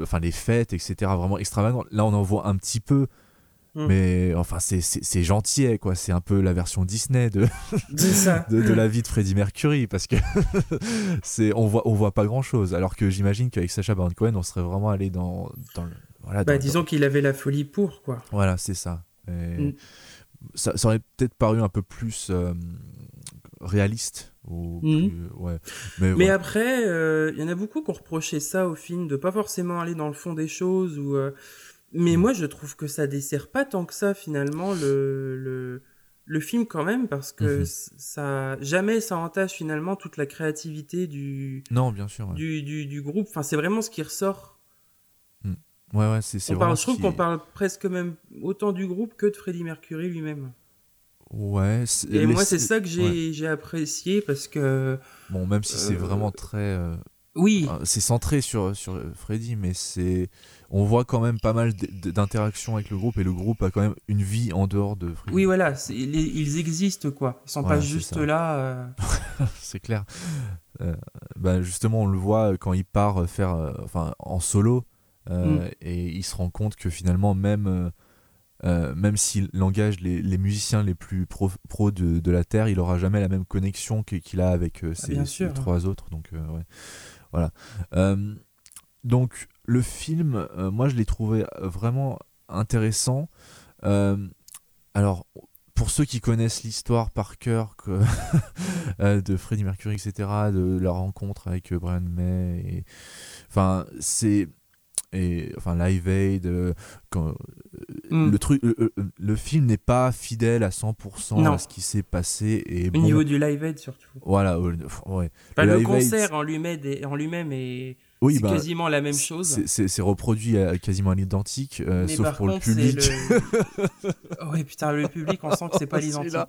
enfin les fêtes, etc. Vraiment extravagant. Là, on en voit un petit peu, Mm. mais enfin, c'est- gentil, quoi. C'est un peu la version Disney de, ça. de, de la vie de Freddie Mercury, parce que c'est on voit, on voit pas grand chose. Alors que j'imagine qu'avec Sacha Baron Cohen, on serait vraiment allé dans, dans le. Voilà, Bah, dans- disons qu'il avait la folie pour, quoi. voilà, c'est ça. Et Mm. ça. ça aurait peut-être paru un peu plus euh, réaliste. Ou Mm. ouais. Mais, Mais ouais. après, euh, il y en a beaucoup qui ont reproché ça au film, de pas forcément aller dans le fond des choses. Ou, euh, Mais Mm. moi, je trouve que ça dessert pas tant que ça, finalement, le, le, le film, quand même, parce que Mhm. ça jamais ça entache, finalement, toute la créativité du, Non, bien sûr. Ouais, du, du, du groupe. Enfin, c'est vraiment ce qui ressort. ouais, ouais, c'est je trouve qu'on parle presque même autant du groupe que de Freddie Mercury lui-même. Ouais. Et moi, c'est ça que j'ai ouais. apprécié, parce que... Bon, même si c'est Euh, vraiment très. euh, Oui, Euh, C'est centré sur, sur Freddy, mais c'est on voit quand même pas mal d'interactions avec le groupe et le groupe a quand même une vie en dehors de oui, voilà, ils, ils existent quoi. Ils sont Voilà, pas juste ça. là. euh, c'est clair. Euh, bah, justement, on le voit quand il part faire, euh, enfin, en solo, euh, Mm. et il se rend compte que finalement, même, euh, euh, même s'il engage les, les musiciens les plus pro, pro de, de la terre, il aura jamais la même connexion qu'il a avec euh, ses, sûr. trois autres. Donc, euh, ouais. voilà. Euh, donc, le film, euh, moi, je l'ai trouvé euh, vraiment intéressant. Euh, alors, pour ceux qui connaissent l'histoire par cœur que, de Freddie Mercury, etc., de la rencontre avec Brian May, et, enfin, c'est. Et, enfin, Live Aid, quand, hmm. le, truc, le, film n'est pas fidèle à 100% Non. à ce qui s'est passé. Et Au bon, niveau du live aid surtout. Voilà, ouais. Le le Aid, concert en lui-même est, en lui-même est, Oui, c'est bah, quasiment la même chose. c'est- reproduit à quasiment à l'identique, euh, sauf pour contre, le public. le. Oh, ouais, putain, le public, on sent que c'est pas l'identique. là.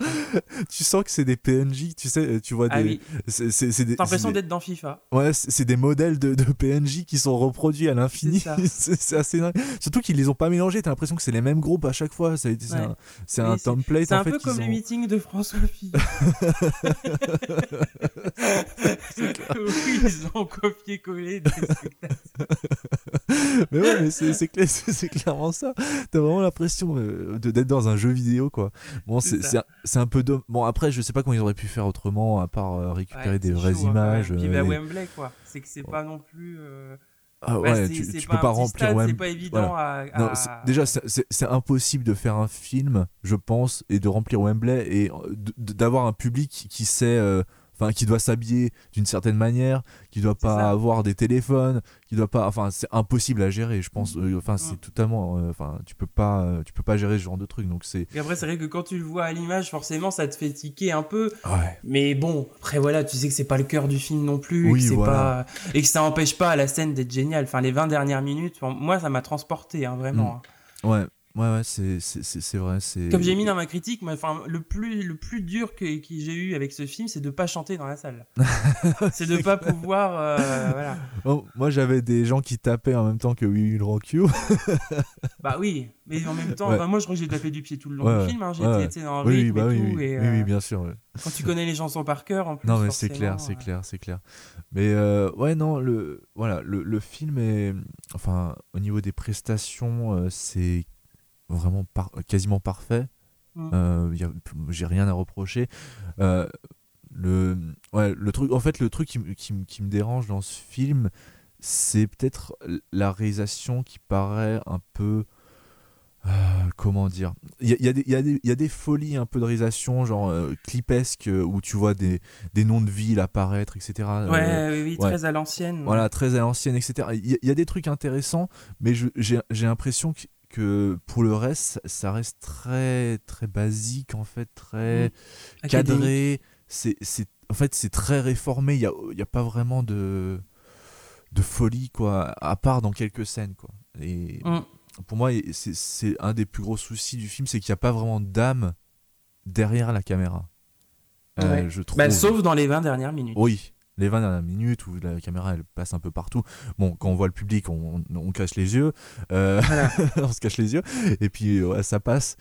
tu sens que c'est des PNJ, tu sais, tu vois Ah des. oui, c'est des- t'as l'impression d'être dans FIFA. Ouais, c'est des modèles de, de PNJ qui sont reproduits à l'infini. C'est assez dingue. Surtout qu'ils les ont pas mélangés. T'as l'impression que c'est les mêmes groupes à chaque fois. C'est Ouais. un, Oui, un c'est- template C'est un fait. peu comme ont- les meetings de François Fillon. oui, ils ont copié-collé des. mais ouais, mais c'est c'est cla- c'est- c'est clairement ça. T'as vraiment l'impression euh, d'être dans un jeu vidéo, quoi. Bon, C'est un- peu domm- Bon, après, je sais pas comment ils auraient pu faire autrement à part euh, récupérer Ouais, des vraies chaud, hein, images. Puis euh, bah, les- Wembley, quoi. C'est que c'est pas non plus. euh, Ah ouais, ouais, tu, c'est tu pas peux pas remplir stade, Wembley. Pas évident à. À- déjà, c'est- impossible de faire un film, je pense, et de remplir Wembley et d'avoir un public qui sait, euh, enfin, qui doit s'habiller d'une certaine manière, qui doit pas ça. avoir des téléphones, qui doit pas, enfin, c'est impossible à gérer, je pense. euh, Enfin, c'est Mm. totalement, euh, enfin, tu peux pas, euh, tu peux pas gérer ce genre de truc, donc c'est. Et après, c'est vrai que quand tu le vois à l'image, forcément, ça te fait tiquer un peu. Ouais. Mais bon, après voilà, tu sais que c'est pas le cœur du film non plus, Oui, c'est voilà. pas et que ça empêche pas la scène d'être géniale. Enfin, les 20 dernières minutes, moi, ça m'a transporté, hein, vraiment. hein. Ouais, ouais, ouais, c'est, vrai. Comme j'ai mis dans ma critique, enfin, le plus le plus dur que, que j'ai eu avec ce film, c'est de pas chanter dans la salle. c'est de pas pouvoir, euh, voilà. Moi, j'avais des gens qui tapaient en même temps que We Will Rock You. Bah oui, mais en même temps, Ouais. enfin, moi, je crois que j'ai tapé du pied tout le long Ouais, du film. Hein, J'étais dans le oui, rythme bah et oui, tout. oui, et, oui, euh, oui, bien sûr. quand tu connais les chansons par cœur, en plus. Non mais c'est clair, c'est euh, clair, c'est clair. Mais ouais non le voilà le, le film est enfin au niveau des prestations c'est vraiment par- quasiment parfait. Mm. Euh, J'ai rien à reprocher. Euh, le ouais le truc en fait le truc qui, me- qui, qui me dérange dans ce film c'est peut-être la réalisation qui paraît un peu euh, comment dire Il y a, y, a y, a y a des folies un peu de réalisation, genre clipesque, où tu vois des, des noms de villes apparaître, etc. Ouais, oui, oui, ouais. très à l'ancienne. voilà, très à l'ancienne, etc. Il y, a- des trucs intéressants, mais j'ai l'impression que, que pour le reste, ça- reste très, très basique, en fait, très Académique. cadré. C'est, c'est, en fait, c'est très réformé. Il n'y a, y a pas vraiment de, de folie, quoi, à part dans quelques scènes, quoi. Et Mm. pour moi, c'est, c'est un des plus gros soucis du film, c'est qu'il n'y a pas vraiment d'âme derrière la caméra. Euh, Ouais. je trouve. Bah, sauf dans les 20 dernières minutes. Oui, les 20 dernières minutes où la caméra elle passe un peu partout. Bon, quand on voit le public, on, on cache les yeux. Euh, Voilà. on se cache les yeux. Et puis ouais, ça passe.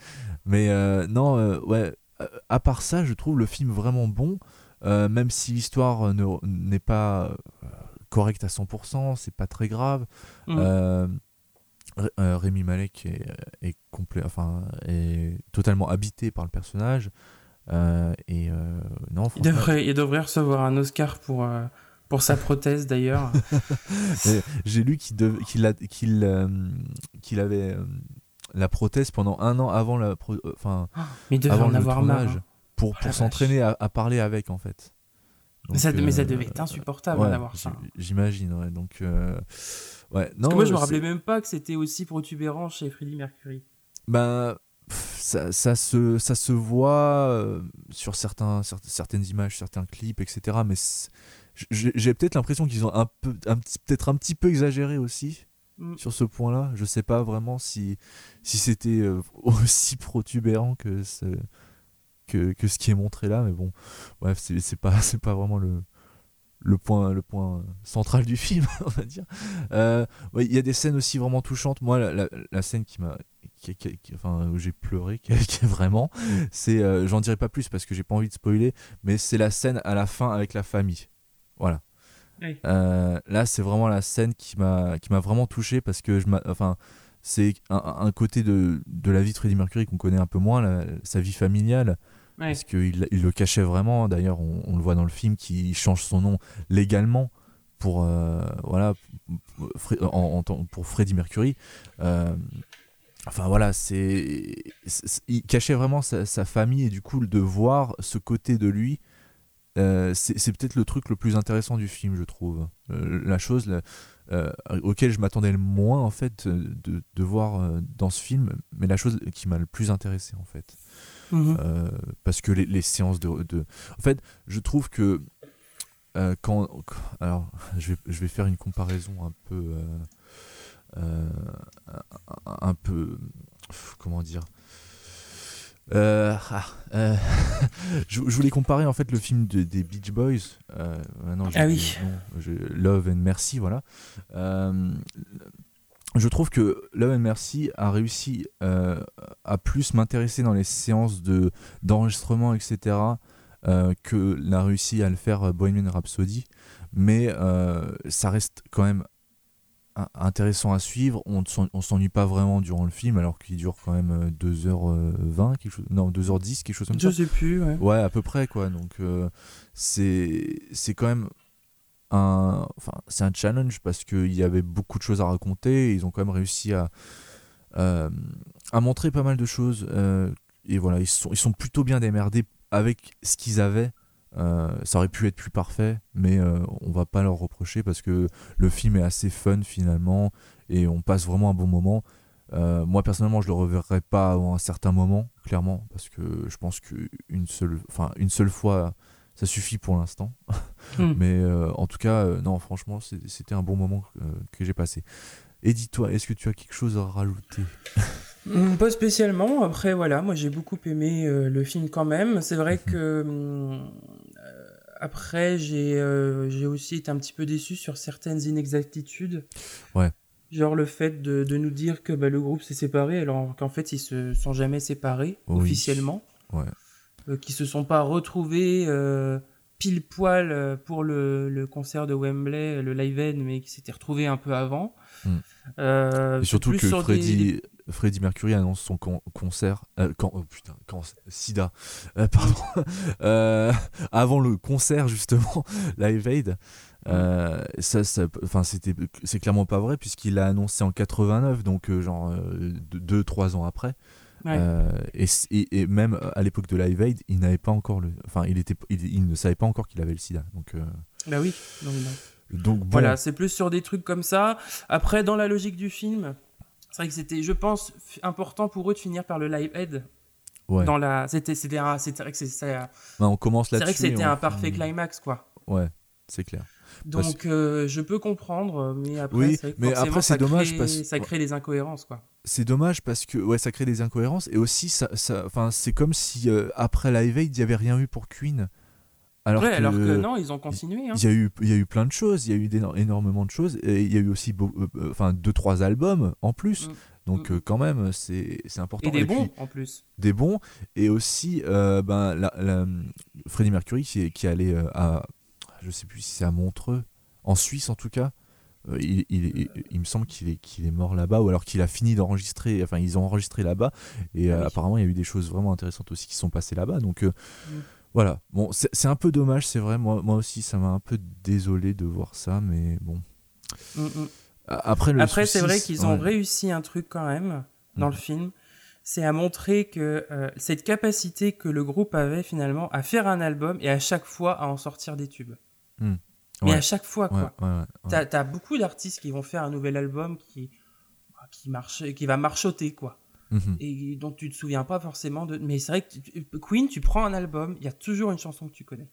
Mais euh, non, euh, ouais. euh, À part ça, je trouve le film vraiment bon. euh, même si l'histoire euh, ne- n'est pas euh, correcte à 100%, c'est pas très grave. Mm. Euh, euh, Rémi Malek est, est complet, enfin, est totalement habité par le personnage. Euh, et euh, non, Il devrait, il devrait recevoir un Oscar pour, euh, pour sa prothèse d'ailleurs. J'ai lu qu'il dev- euh, avait euh, la prothèse pendant un an avant, la pro- enfin, Mais il devrait avant en le avoir marre. hein. pour, Oh pour s'entraîner à, à parler avec en fait. Mais ça, mais ça devait être insupportable ouais, d'avoir ça. j'im- J'imagine, ouais. Donc, ouais. Non, Parce que moi, je me rappelais même pas que c'était aussi protubérant chez Freddie Mercury. Ben, pff, ça, ça se, ça se voit euh, sur certains, cer- certaines images, certains clips, etc. Mais j'ai peut-être l'impression qu'ils ont un peu, un peut-être un petit peu exagéré aussi Mm. sur ce point-là. Je sais pas vraiment si, si c'était euh, aussi protubérant que ce, que, que ce qui est montré là, mais bon, bref, c'est pas, pas vraiment le, le point, le point central du film, on va dire. Euh, ouais, Il y a des scènes aussi vraiment touchantes. Moi, la, la- la scène qui m'a, qui- qui- qui- enfin, où j'ai pleuré, qui, qui vraiment, c'est, euh, j'en dirai pas plus parce que j'ai pas envie de spoiler, mais c'est la scène à la fin avec la famille. Voilà. Oui. Euh, là, c'est vraiment la scène qui m'a, qui m'a vraiment touché parce que je, enfin, c'est un, un côté de, de la vie de Freddie Mercury qu'on connaît un peu moins, la- sa vie familiale Ouais. parce qu'il il le cachait vraiment. D'ailleurs, on, on le voit dans le film qu'il change son nom légalement pour euh, voilà pour, Fre- en- en tant- pour Freddie Mercury. Euh, enfin voilà, c'est il cachait vraiment sa, sa famille et du coup de voir ce côté de lui. euh, c'est peut-être le truc le plus intéressant du film, je trouve. Euh, la chose la- euh, auquel je m'attendais le moins en fait de, de voir dans ce film, mais la chose qui m'a le plus intéressé en fait. Mhm. Parce que les, les séances de, de- En fait, je trouve que quand... Alors, je vais, je vais faire une comparaison un peu... euh, un, peu... Comment dire Euh, ah, euh, je, je voulais comparer en fait le film de- des Beach Boys. Euh, maintenant, Ah oui. nom. Je- Love and Mercy, voilà. Je trouve que Love and Mercy a réussi à plus m'intéresser dans les séances de d'enregistrement, etc. que n'a réussi à le faire Bohemian Rhapsody. Mais ça reste quand même intéressant à suivre. On ne s'ennuie pas vraiment durant le film, alors qu'il dure quand même euh, 2h20, quelque chose, non, 2h10, quelque chose comme Je ça. sais plus, ouais. Ouais, à peu près, quoi. Donc, euh, c'est c'est quand même un, enfin, c'est un challenge parce qu'il y avait beaucoup de choses à raconter. Et ils ont quand même réussi à, euh, à montrer pas mal de choses. euh, et voilà, ils sont, ils sont plutôt bien démerdés avec ce qu'ils avaient. Euh, ça aurait pu être plus parfait, mais euh, on va pas leur reprocher parce que le film est assez fun finalement et on passe vraiment un bon moment. Euh, moi personnellement, je le reverrai pas avant un certain moment, clairement, parce que je pense qu'une seule, enfin une seule fois, ça suffit pour l'instant. Hmm. Mais en tout cas, non, franchement, c'était un bon moment que j'ai passé. Et dis-toi, est-ce que tu as quelque chose à rajouter? Pas spécialement. Après, voilà, moi j'ai beaucoup aimé euh, le film quand même. C'est vrai que hum, euh, après j'ai euh, j'ai aussi été un petit peu déçu sur certaines inexactitudes. Ouais. Genre le fait de, de nous dire que bah, le groupe s'est séparé alors qu'en fait ils se sont jamais séparés Oui. officiellement. Ouais. Euh, qui se sont pas retrouvés euh, pile poil pour le, le concert de Wembley, le Live Aid, mais qui s'étaient retrouvés un peu avant. Euh, Et c'est surtout que sur des- Freddie, Mercury annonce son con- concert. euh, quand, oh putain, quand, Sida. Euh, pardon. Euh, avant le concert, justement, Live Aid. Euh, ça, ça, c'est clairement pas vrai puisqu'il l'a annoncé en 89, donc euh, genre 2-3 ans après. Ouais. Euh, et, et, même à l'époque de Live Aid, il n'avait pas encore le, enfin, il était, il, il ne savait pas encore qu'il avait le SIDA. Donc, euh, Bah oui. donc bon. donc bon, Voilà, c'est plus sur des trucs comme ça. Après, dans la logique du film, c'est vrai que c'était, je pense, important pour eux de finir par le live aid. ouais. Dans la, c'était, c'était, un- c'est vrai que c'est, c'est, Bah, on commence c'est là-dessus. vrai que c'était un parfait climax, quoi. Ouais, c'est clair. Parce- Donc, euh, je peux comprendre, mais après, Oui, c'est vrai que mais forcément, après, c'est ça dommage crée- parce- ça crée des incohérences, quoi. C'est dommage parce que ouais, ça crée des incohérences et aussi ça, c'est comme si euh, après Live Aid il n'y avait rien eu pour Queen. Alors ouais, que, alors que non, ils ont continué. Hein. il y a eu il y a eu plein de choses, il y a eu énormément de choses et il y a eu aussi beau- euh, euh, enfin deux trois albums en plus. Mm. Donc Mm. euh, quand même c'est c'est important Et des bons, en plus. des bons et aussi euh, ben la, la- Freddie Mercury qui est qui allé euh, à je sais plus si c'est à Montreux en Suisse en tout cas il, il, il- il me semble qu'il est, qu'il est mort là-bas, ou alors qu'il a fini d'enregistrer, enfin ils ont enregistré là-bas, et Ah euh, apparemment il y a eu des choses vraiment intéressantes aussi qui sont passées là-bas, donc euh, Mm. Voilà. Bon, c'est un peu dommage, c'est vrai, moi, moi aussi ça m'a un peu désolé de voir ça, mais bon. Mm, mm. Après, le Après, c'est vrai qu'ils ont ouais. réussi un truc quand même dans le film. C'est à montrer que euh, cette capacité que le groupe avait finalement à faire un album et à chaque fois à en sortir des tubes. Mhm. Mais à chaque fois, quoi. ouais. T'as as beaucoup d'artistes qui vont faire un nouvel album qui, qui, marche, qui va marchoter, quoi. Mhm. Et dont tu te souviens pas forcément de. Mais c'est vrai que tu- Queen, tu prends un album, il y a toujours une chanson que tu connais.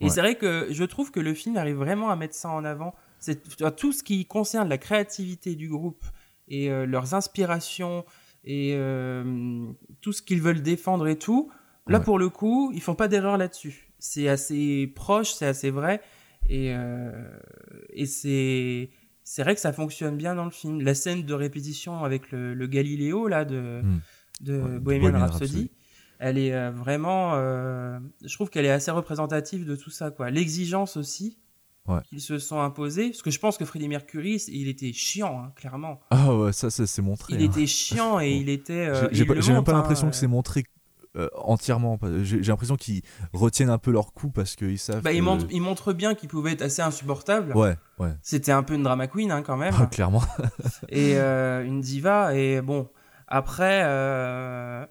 Et c'est vrai que je trouve que le film arrive vraiment à mettre ça en avant. C'est tout ce qui concerne la créativité du groupe et euh, leurs inspirations et euh, tout ce qu'ils veulent défendre et tout. Là, Ouais. pour le coup, ils font pas d'erreur là-dessus. C'est assez proche, c'est assez vrai. Et, euh, et c'est c'est vrai que ça fonctionne bien dans le film. La scène de répétition avec le, le Galiléo là de, Hmm. de Ouais, de Bohemian, Bohemian Rhapsody, Rhapsody. elle est euh, vraiment. euh, je trouve qu'elle est assez représentative de tout ça. quoi. L'exigence aussi Ouais. qu'ils se sont imposés. Parce que je pense que Freddie Mercury, il était chiant, hein, clairement. Ah ouais, ça, ça c'est montré. Il hein. était chiant et il était. euh, J'ai- pas, même pas hein, l'impression que c'est montré euh, entièrement. J'ai l'impression qu'ils retiennent un peu leur coup parce qu'ils savent. Bah, que- montre, il montre bien qu'il pouvait être assez insupportable. Ouais, ouais. C'était un peu une drama queen hein, quand même. Ah, clairement. et euh, une diva. Et bon, après, euh,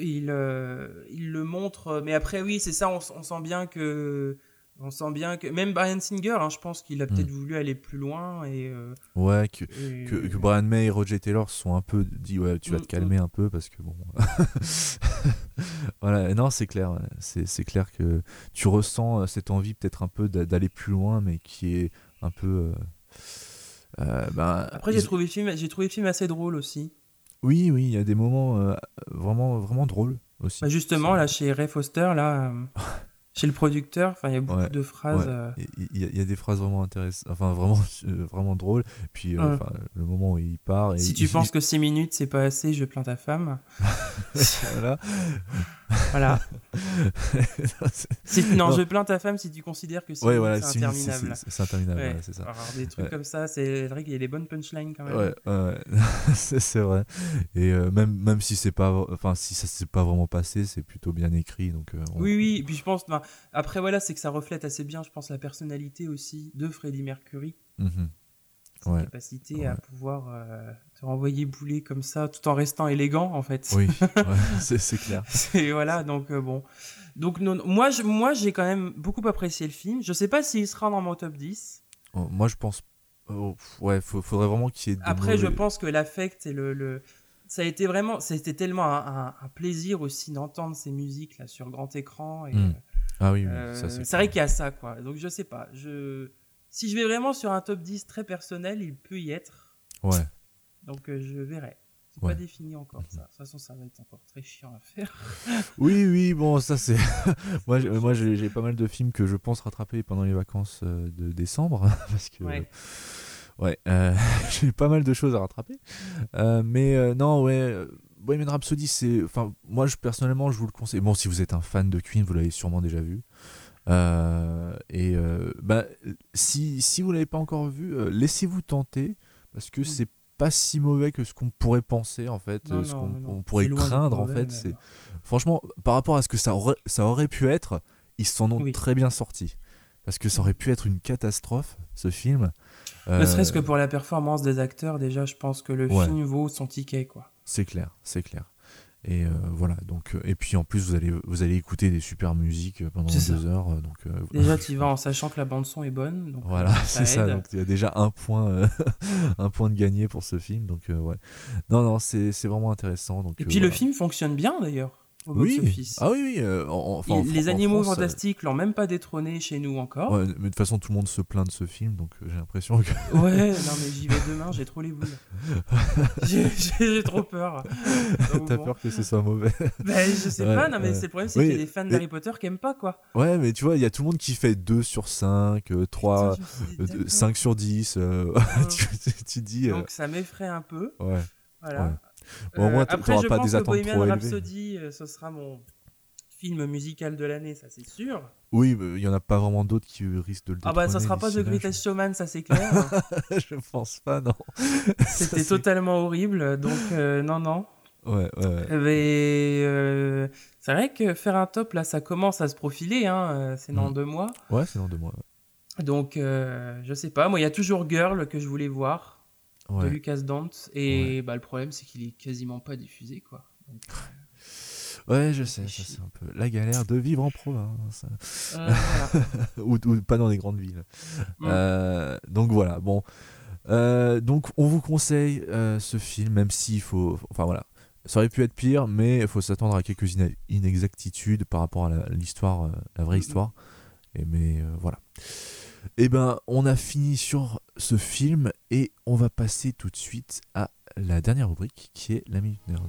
il, euh, il le montre. Mais après, oui, c'est ça, on sent bien que. On sent bien que. Même Brian Singer, hein, je pense qu'il a peut-être voulu aller plus loin. Et, euh, Ouais, que, et- que, que Brian May et Roger Taylor se sont un peu dit ouais, tu vas te Mm, calmer un peu parce que bon. voilà, non, c'est clair. C'est clair que tu ressens euh, cette envie peut-être un peu d'a- d'aller plus loin, mais qui est un peu. euh, euh, ben, Après, j'ai trouvé, le film- j'ai trouvé le film assez drôle aussi. Oui, oui, il y a des moments vraiment, vraiment drôles aussi. Bah, justement, là, chez Ray Foster, là, chez le producteur, enfin, il y a beaucoup Ouais, de phrases. ouais. euh, Il y, a- il y a des phrases vraiment intéressantes, enfin vraiment, euh, vraiment drôles. Puis euh, Ouais. le moment où il part. Et si il- tu il- penses que 6 minutes, c'est pas assez, je plains ta femme. voilà. Voilà. Non, Non. je plains ta femme si tu considères que c'est ouais, voilà, interminable. c'est interminable, Ouais. voilà, c'est ça. Alors, des trucs Ouais. comme ça, c'est vrai qu'il y a des bonnes punchlines quand même. Ouais, c'est vrai. Et euh, même, même si c'est pas, enfin si ça s'est pas vraiment passé, c'est plutôt bien écrit. Donc euh, on- Oui, oui, et puis je pense, ben, après voilà, c'est que ça reflète assez bien, je pense, la personnalité aussi de Freddie Mercury, Mhm. Ouais. capacité à pouvoir euh, te renvoyer bouler comme ça, tout en restant élégant en fait. Oui, ouais, c'est clair. Et voilà, donc euh, bon. Donc non, moi, je- moi, j'ai quand même beaucoup apprécié le film. Je sais pas s'il sera dans mon top 10. Oh, Moi, je pense, oh, ouais, faut- faudrait vraiment qu'il y ait. Après, je pense que l'affect et le, le- ça a été vraiment, c'était tellement un, un- un plaisir aussi d'entendre ces musiques là sur grand écran. Et, Mm. Ah oui, oui, euh, c'est. vrai qu'il y a ça, quoi. Donc je sais pas. Je, si je vais vraiment sur un top 10 très personnel, il peut y être. Ouais. Donc euh, je verrai. C'est Ouais. pas défini encore ça. De toute façon, ça va être encore très chiant à faire. Oui, oui, bon, ça c'est. moi, j'ai- moi, j'ai j'ai pas mal de films que je pense rattraper pendant les vacances euh, de décembre, parce que. Ouais. Ouais, euh, j'ai pas mal de choses à rattraper. Euh, mais non, ouais, Bohemian Rhapsody, c'est. Enfin, moi, je, personnellement, je vous le conseille. Bon, si vous êtes un fan de Queen, vous l'avez sûrement déjà vu. Euh, et euh, bah, si, si vous l'avez pas encore vu, euh, laissez-vous tenter, parce que c'est pas si mauvais que ce qu'on pourrait penser, en fait, Non, ce qu'on pourrait craindre, en mauvais, fait. C'est. Franchement, par rapport à ce que ça aurait, ça aurait pu être, ils s'en ont Oui. très bien sortis. Parce que ça aurait pu être une catastrophe, ce film. Ne serait-ce que pour la performance des acteurs, déjà, je pense que le Ouais. film vaut son ticket, quoi. C'est clair, c'est clair. Et euh, voilà, donc euh, et puis en plus vous allez vous allez écouter des super musiques euh, pendant ça. deux heures, donc euh, Déjà, tu y vas en sachant que la bande son est bonne. Donc, voilà, c'est ça. Donc il y a déjà un point, euh, un point de gagné pour ce film, donc ouais. Non non, c'est vraiment intéressant. Donc Et puis le film fonctionne bien, d'ailleurs, au oui, ah oui oui, euh, en- enfin, en les en animaux France, fantastiques l'ont même pas détrôné chez nous encore. ouais, mais de toute façon tout le monde se plaint de ce film, donc euh, j'ai l'impression que Ouais, non mais j'y vais demain, j'ai trop les boules. J'ai- trop peur. T'as bon. peur que ce soit mauvais. Ben, je sais Ouais, pas, non mais c'est le problème, c'est Oui, qu'il y a des fans mais- d'Harry Potter qui aiment pas quoi. Ouais, mais tu vois, il y a tout le monde qui fait 2 sur 5, 3, Putain, je me suis dit, d'accord. 5 sur 10. euh, tu, tu dis. euh, Donc ça m'effraie un peu. ouais. Voilà. Ouais. Bon, au moins, t- après, je pas pense des que Bohemian trop. Rhapsody, euh, ce sera mon film musical de l'année, ça c'est sûr. Oui, il y en a pas vraiment d'autres qui risquent de le Ah bah ça sera pas The Greatest Showman, ça c'est clair. je... je pense pas, non. C'était totalement horrible, donc euh, non, non. Ouais, ouais, ouais. Mais euh, c'est vrai que faire un top, là, ça commence à se profiler, hein, euh, c'est dans Mm. deux mois. Ouais, c'est dans deux mois. Donc, euh, je sais pas, moi, il y a toujours Girl que je voulais voir, Ouais. de Lucas Dante, et bah, le problème, c'est qu'il est quasiment pas diffusé, quoi. Donc, Ouais, je sais, ça, c'est un peu la galère de vivre en province. euh, ou, ou pas dans les grandes villes. Mm. Euh, donc voilà, bon. Euh, donc on vous conseille euh, ce film, même s'il faut. Enfin voilà. Ça aurait pu être pire, mais il faut s'attendre à quelques inexactitudes par rapport à la- l'histoire, euh, la vraie Mhm. histoire. Et mais euh, voilà. Et ben, on a fini sur ce film et on va passer tout de suite à la dernière rubrique qui est la minute nerd.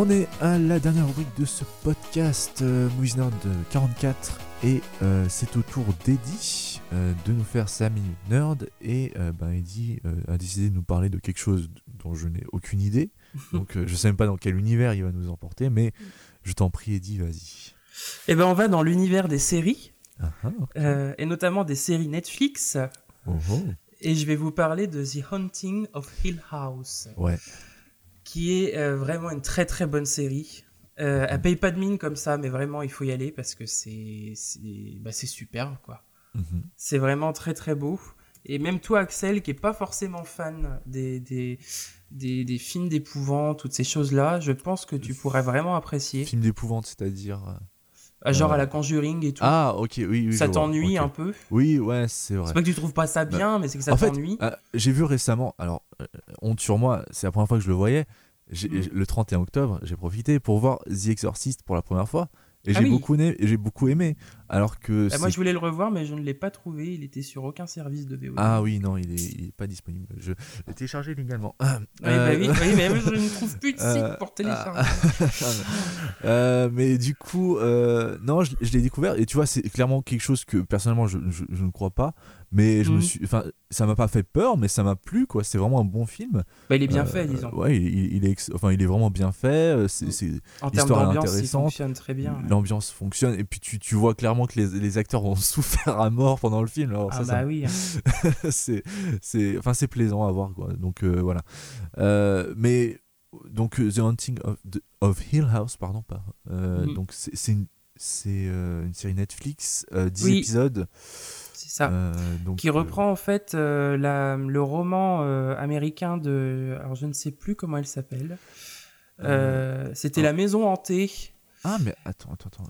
On est à la dernière rubrique de ce podcast euh, Movies Nerd 44 et euh, c'est au tour d'Eddie euh, de nous faire sa minute nerd et euh, ben, Eddie euh, a décidé de nous parler de quelque chose dont je n'ai aucune idée. Donc je sais même pas dans quel univers il va nous emporter mais je t'en prie Eddie vas-y. Eh ben, on va dans l'univers des séries, Ah, ah, et notamment des séries Netflix. oh, oh. Et je vais vous parler de The Haunting of Hill House, ouais qui est euh, vraiment une très très bonne série. Euh, elle paye pas de mine comme ça, mais vraiment il faut y aller parce que c'est bah, superbe quoi. Mhm. C'est vraiment très très beau. Et même toi Axel, qui est pas forcément fan des des des, des films d'épouvante, toutes ces choses là, je pense que tu pourrais vraiment apprécier. film d'épouvante c'est-à-dire euh, Genre euh, à la Conjuring et tout. ah ok oui, oui ça t'ennuie un peu. oui ouais c'est vrai C'est pas que tu trouves pas ça bien, mais c'est que ça t'ennuie. Ah, j'ai vu récemment, alors euh, honte sur moi, c'est la première fois que je le voyais. J'ai- Mhm. Le 31 octobre, j'ai profité pour voir The Exorcist pour la première fois. Et Ah j'ai oui. beaucoup, aimé- et j'ai beaucoup aimé. Alors que. Ah, moi je voulais le revoir, mais je ne l'ai pas trouvé. Il était sur aucun service de VOD. Ah oui, non, il est, il est pas disponible. Je l'ai téléchargé légalement. Ah, Oui, bah euh, oui, oui, mais je ne trouve plus de site Euh, pour télécharger. Euh, mais du coup, euh, non, je, je l'ai découvert et tu vois, c'est clairement quelque chose que personnellement je, je- je ne crois pas. Mais je me Mhm. suis, enfin, ça m'a pas fait peur, mais ça m'a plu quoi. C'est vraiment un bon film. Bah, il est bien fait, disons. Ouais, il, est, enfin, il est vraiment bien fait. C'est, c'est- en termes l'histoire est d'ambiance, il intéressante. fonctionne très bien. ouais. l'ambiance fonctionne et puis tu, tu vois clairement que les, les acteurs ont souffert à mort pendant le film. Alors Ah ça, ça bah oui. hein. c'est c'est enfin c'est plaisant à voir quoi donc euh, voilà Euh, mais donc euh, The Haunting of, the- of Hill House pardon pas euh, Mhm. donc c'est c'est une c'est une série Netflix euh, 10 Oui. épisodes C'est ça. donc qui reprend en fait la, le roman américain de. Alors je ne sais plus comment elle s'appelle. C'était oh. La Maison Hantée. ah mais attends attends attends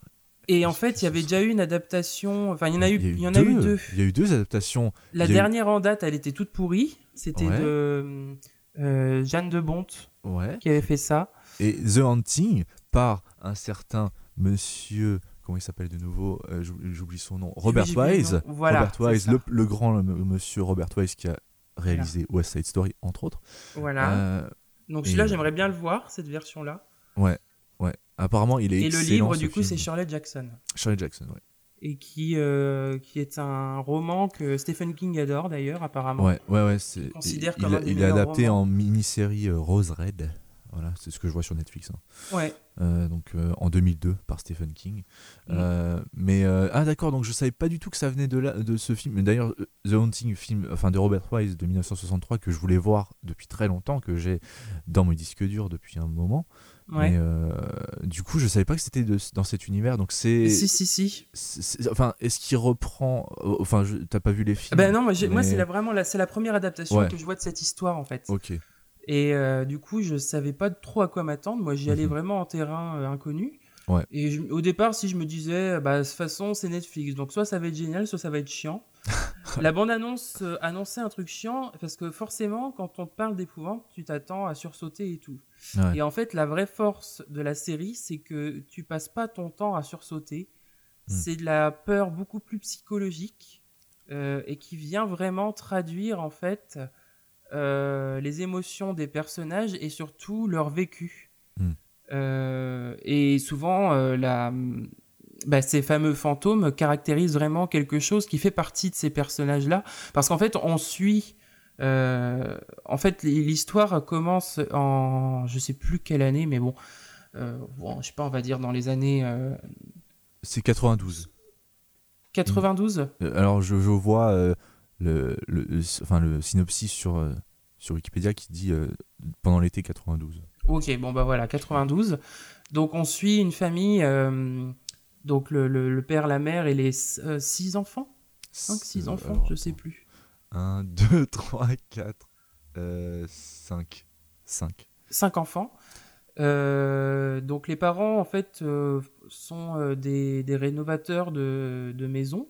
Et en fait, il y avait déjà eu une adaptation. Enfin, il y en a eu, il y en a eu deux. il y a eu deux adaptations La eu- dernière en date, elle était toute pourrie. C'était Ouais. de euh, Jeanne de Bonte ouais qui avait fait ça. et The Haunting par un certain monsieur comment il s'appelle de nouveau Euh, j'oublie son nom Robert Wise. Voilà. Robert Wise, le, le grand euh, monsieur Robert Wise qui a réalisé West Side Story, entre autres. Voilà. Euh, Donc et- celui-là, j'aimerais bien le voir, cette version-là. ouais, ouais. Apparemment, il est Et le livre, du coup, c'est Shirley Jackson. Shirley Jackson, ouais. Et qui, euh, qui est un roman que Stephen King adore, d'ailleurs, apparemment. Ouais, ouais, ouais. C'est, considère il, comme il- un il est adapté en mini-série euh, Rose Red. Voilà, c'est ce que je vois sur Netflix. hein. Ouais. Euh, donc euh, en 2002 par Stephen King. Mm. Euh, mais ah d'accord, donc je savais pas du tout que ça venait de là, de ce film. D'ailleurs, The Haunting, film, enfin de Robert Wise de 1963 que je voulais voir depuis très longtemps, que j'ai dans mes disques durs depuis un moment. Ouais. Mais euh, du coup, je savais pas que c'était dans cet univers. Donc c'est, Si, si, si. enfin, est-ce qu'il reprend euh, Enfin, t'as pas vu les films Ben non, moi, moi c'est la, vraiment la, c'est la première adaptation Ouais. que je vois de cette histoire, en fait. Ok. Et euh, du coup, je savais pas trop à quoi m'attendre. Moi, j'y allais Mhm. vraiment en terrain euh, inconnu. Ouais. Et je- au départ, si je me disais, bah, de toute façon, c'est Netflix, donc soit ça va être génial, soit ça va être chiant. La bande-annonce euh, annonçait un truc chiant, parce que forcément, quand on te parle d'épouvante, tu t'attends à sursauter et tout. Ouais. Et en fait, la vraie force de la série, c'est que tu passes pas ton temps à sursauter. Hmm. C'est de la peur beaucoup plus psychologique euh, et qui vient vraiment traduire en fait euh, les émotions des personnages et surtout leur vécu. Hmm. Et souvent, la, bah, ces fameux fantômes caractérisent vraiment quelque chose qui fait partie de ces personnages-là, parce qu'en fait, on suit. euh, en fait, l'histoire commence en, je sais plus quelle année, mais bon, euh, bon, je sais pas, on va dire dans les années euh, C'est 92. 92. Euh, Alors je, je vois le, le, le- enfin, le synopsis sur, sur Wikipédia qui dit pendant l'été 92. Ok, bon bah voilà, 92. Donc on suit une famille, euh, donc le, le- le père, la mère et les euh, six enfants? 5, 6 Euh, enfants, alors, je sais plus. 1, 2, 3, 4, 5. 5. Cinq enfants. Euh, donc les parents en fait euh, sont des, des rénovateurs de, de maisons.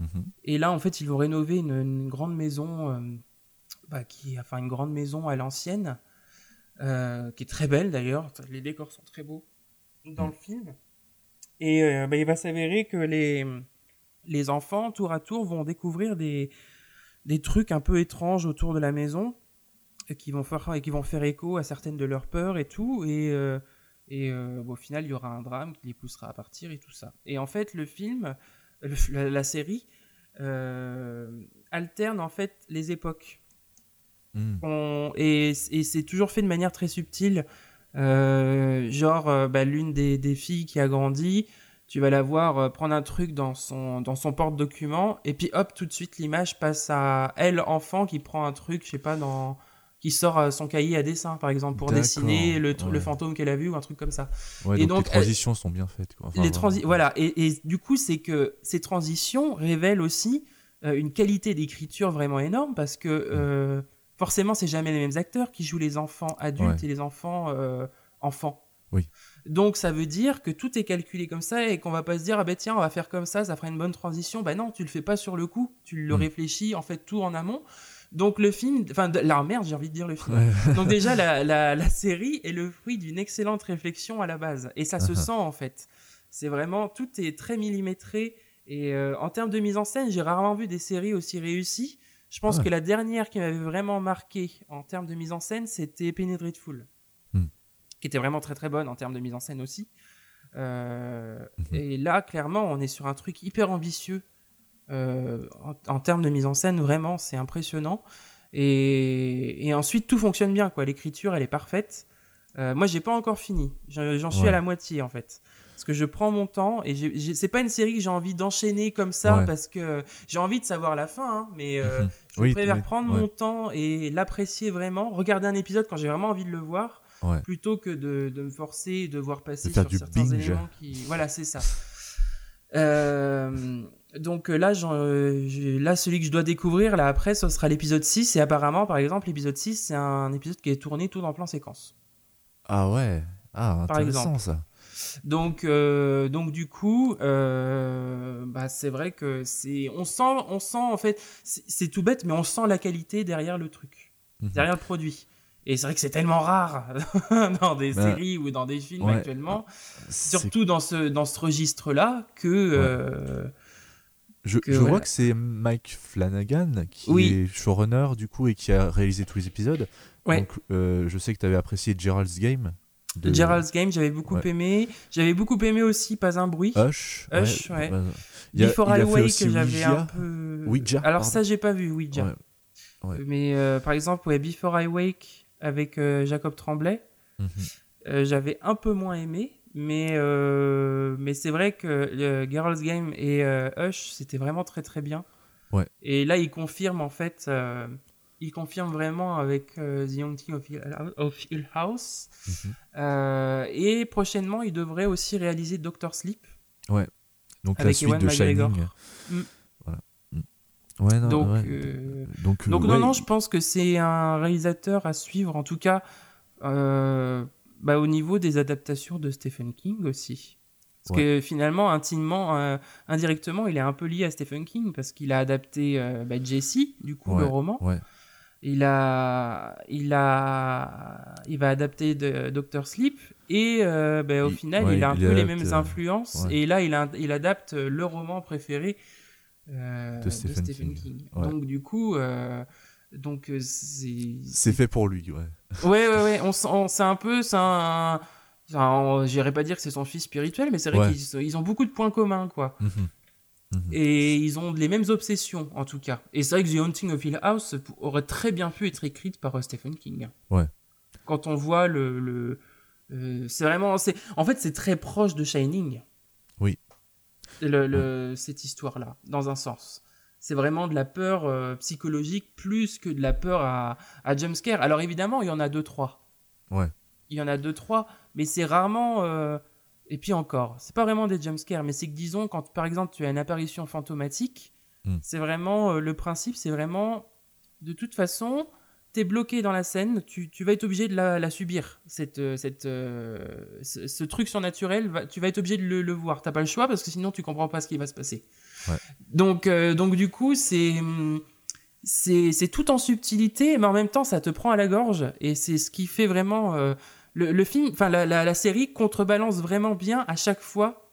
Mhm. Et là en fait ils vont rénover une, une grande maison, euh, bah, qui, enfin une grande maison à l'ancienne, qui est très belle d'ailleurs. Les décors sont très beaux dans le film. Et euh, bah, il va s'avérer que les, les enfants tour à tour vont découvrir des, des trucs un peu étranges autour de la maison et qui vont faire, et qui vont faire écho à certaines de leurs peurs et tout. Et, euh, Et euh, bon, au final, il y aura un drame qui les poussera à partir et tout ça. Et en fait, le film, le- la, la série, euh, alterne en fait les époques. Hmm. On- et et c'est toujours fait de manière très subtile. Euh, genre, euh, bah, l'une des, des filles qui a grandi, tu vas la voir euh, prendre un truc dans son, dans son porte-document, et puis hop, tout de suite, l'image passe à elle, enfant, qui prend un truc, je sais pas, dans qui sort son cahier à dessin, par exemple, pour dessiner le, le fantôme qu'elle a vu ou un truc comme ça. Ouais, Et donc, donc, les transitions sont bien faites. Quoi. Enfin, les transi- voilà, et, et du coup, c'est que ces transitions révèlent aussi euh, une qualité d'écriture vraiment énorme parce que euh, forcément, c'est jamais les mêmes acteurs qui jouent les enfants adultes Ouais. et les enfants euh, enfants. Oui. Donc ça veut dire que tout est calculé comme ça et qu'on va pas se dire ah ben tiens on va faire comme ça ça fera une bonne transition bah non tu le fais pas sur le coup tu le Mm. réfléchis en fait tout en amont donc le film enfin la merde j'ai envie de dire le film Ouais. donc déjà, la, la, la série est le fruit d'une excellente réflexion à la base. Et ça se Uh-huh. sent en fait. C'est vraiment, tout est très millimétré. Et euh, en termes de mise en scène, j'ai rarement vu des séries aussi réussies. Je pense Ouais. que la dernière qui m'avait vraiment marqué en termes de mise en scène, c'était Penny Dreadful. Hmm. Qui était vraiment très très bonne en termes de mise en scène aussi. Euh, Mhm. Et là, clairement, on est sur un truc hyper ambitieux. Euh, en, en termes de mise en scène, vraiment, c'est impressionnant. Et, et ensuite, tout fonctionne bien, quoi. L'écriture, elle est parfaite. Euh, moi, j'ai pas encore fini. J'en j'en suis Ouais. à la moitié, en fait. Parce que je prends mon temps et c'est pas une série que j'ai envie d'enchaîner comme ça Ouais. parce que j'ai envie de savoir la fin, hein, mais euh, Mhm. je Oui, préfère prendre ouais. mon temps et l'apprécier vraiment, regarder un épisode quand j'ai vraiment envie de le voir, Ouais. plutôt que de, de me forcer et de voir passer De sur certains binge. éléments qui. Voilà, c'est ça. Euh, donc euh, là, euh, là, celui que je dois découvrir, là après, ce sera l'épisode 6. Et apparemment, par exemple, l'épisode 6, c'est un épisode qui est tourné tout en plan séquence. Ah ouais. Ah, Par intéressant exemple. ça. Donc, euh, donc du coup, euh, bah, c'est vrai que c'est, on sent, on sent en fait, c'est tout bête, mais on sent la qualité derrière le truc, Mhm. derrière le produit. Et c'est vrai que c'est tellement rare dans des Bah, séries ou dans des films ouais. actuellement, surtout dans ce, dans ce registre-là, que euh, Je, que je voilà. vois que c'est Mike Flanagan qui Oui. est showrunner du coup et qui a réalisé tous les épisodes. Ouais. Donc euh, je sais que tu avais apprécié Gerald's Game. De Gerald's Game, j'avais beaucoup Ouais. aimé. J'avais beaucoup aimé aussi Pas un bruit. Hush. Hush, ouais. il y a- Before il I fait Wake, aussi j'avais un peu. Ouija, Alors pardon. ça, j'ai pas vu Ouija. Ouais. Mais euh, par exemple, ouais, Before I Wake avec euh, Jacob Tremblay, Mhm. euh, j'avais un peu moins aimé. Mais, mais c'est vrai que Girls Game et Hush, c'était vraiment très très bien. Ouais. Et là, il confirme en fait, il confirme vraiment avec euh, The Haunting of Hill, of Hill House. Mhm. Euh, et prochainement, il devrait aussi réaliser Doctor Sleep. Donc la suite Ewan de McGregor. Shining. Mm. Voilà. Mm. Ouais, non, Donc, ouais. euh, donc, euh, Donc ouais, non, non, je pense que c'est un réalisateur à suivre, en tout cas euh, bah, au niveau des adaptations de Stephen King aussi. Parce que finalement, intimement, euh, indirectement, il est un peu lié à Stephen King parce qu'il a adapté euh, bah, Jesse, du coup, le roman. ouais. Il a, il a, il va adapter de Doctor Sleep et euh, bah, au Il- final, ouais, il a un il peu les mêmes euh, influences ouais. et là, il, a- il adapte le roman préféré euh, De de Stephen King. King. Ouais. Donc du coup, euh, donc c'est, C'est fait pour lui, ouais. ouais, ouais, ouais, on, c'est un peu, c'est un, enfin, j'irais pas dire que c'est son fils spirituel, mais c'est vrai qu'ils ils ont beaucoup de points communs, quoi. Mhm. Mhm. Et ils ont les mêmes obsessions, en tout cas. Et c'est vrai que The Haunting of Hill House aurait très bien pu être écrite par euh, Stephen King. Ouais. Quand on voit le. le euh, c'est vraiment. c'est En fait, c'est très proche de Shining. Oui. Le, le- Cette histoire-là, dans un sens. C'est vraiment de la peur euh, psychologique plus que de la peur à, à jumpscare. Alors évidemment, il y en a deux, trois. Ouais. Il y en a deux, trois, mais c'est rarement. euh, Et puis encore, c'est pas vraiment des jumpscares, mais c'est que disons, quand par exemple tu as une apparition fantomatique, Hmm. c'est vraiment. euh, le principe, c'est vraiment. De toute façon, t'es bloqué dans la scène, tu, tu vas être obligé de la, la subir. Cette, euh, cette, euh, ce, ce truc surnaturel, va- tu vas être obligé de le, le voir. T'as pas le choix parce que sinon tu comprends pas ce qui va se passer. Ouais. Donc, euh, donc du coup, c'est. C'est c'est tout en subtilité, mais en même temps, ça te prend à la gorge. Et c'est ce qui fait vraiment. Le, le film, enfin, la, la, la série contrebalance vraiment bien à chaque fois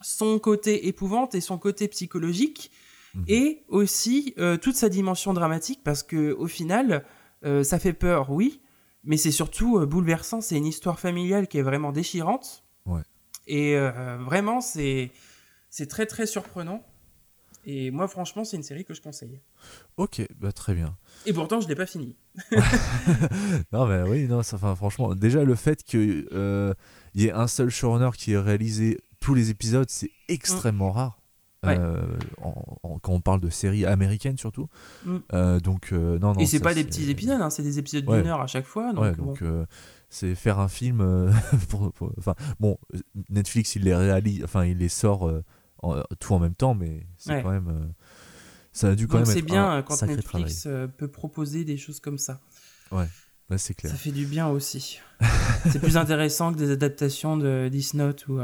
son côté épouvante et son côté psychologique Mhm. et aussi euh, toute sa dimension dramatique parce que au final euh, ça fait peur oui mais c'est surtout euh, bouleversant. C'est une histoire familiale qui est vraiment déchirante. Ouais. Et vraiment, c'est c'est très très surprenant. Et moi, franchement, c'est une série que je conseille. Ok, bah très bien. Et pourtant, je l'ai pas fini. Non, mais oui, non, ça, enfin, franchement, déjà le fait qu'il y ait un seul showrunner qui ait réalisé tous les épisodes, c'est extrêmement rare. Ouais. Euh, en- en- quand on parle de séries américaines surtout. Mm. Euh, donc, euh, non, non. Et c'est pas des petits épisodes, hein, c'est des épisodes Ouais. d'une heure à chaque fois. Donc, ouais, bon. donc euh, c'est faire un film. euh, pour, pour- enfin, bon, Netflix, il les réalise, enfin, il les sort euh, en- tout en même temps, mais c'est Ouais. quand même. euh, ça a dû quand Donc même c'est bien un euh, quand Netflix euh, peut proposer des choses comme ça. Ouais, c'est clair. Ça fait du bien aussi. c'est plus intéressant que des adaptations de Note ou.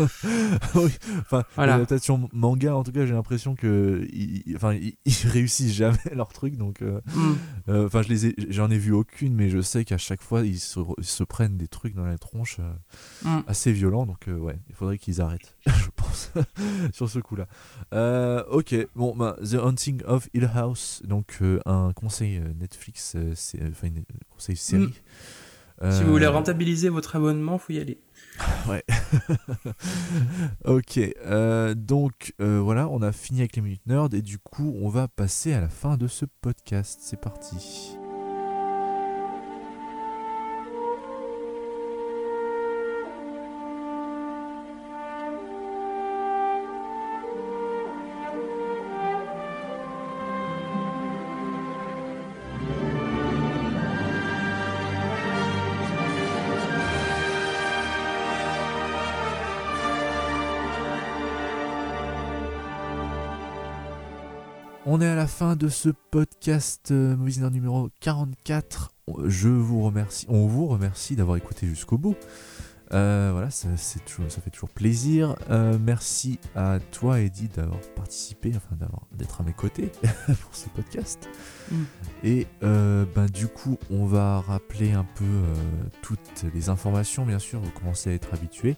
oui, enfin, Voilà. l'adaptation manga, en tout cas, j'ai l'impression que, ils, ils- enfin, ils, ils réussissent jamais leur truc, donc, euh, hmm. euh, enfin, je les j'en ai vu aucune, mais je sais qu'à chaque fois, ils se, re- ils se prennent des trucs dans la tronche euh, Mm. assez violents, donc, ouais, il faudrait qu'ils arrêtent, je pense, sur ce coup-là. Ok, bon, bah, The Haunting of Hill House, donc un conseil Netflix, c'est, enfin, un conseil série. Mm. Si vous voulez rentabiliser votre abonnement, faut y aller. ok, euh, donc euh, voilà, on a fini avec les minutes nerd et du coup, on va passer à la fin de ce podcast. C'est parti. Fin de ce podcast euh, Movies numéro 44. Je vous remercie, on vous remercie d'avoir écouté jusqu'au bout. Euh, voilà, ça, c'est toujours- ça fait toujours plaisir. Euh, merci à toi, Eddie, d'avoir participé, enfin d'avoir d'être à mes côtés pour ce podcast. Mm. Et euh, ben, du coup, on va rappeler un peu toutes les informations, bien sûr, vous commencez à être habitués.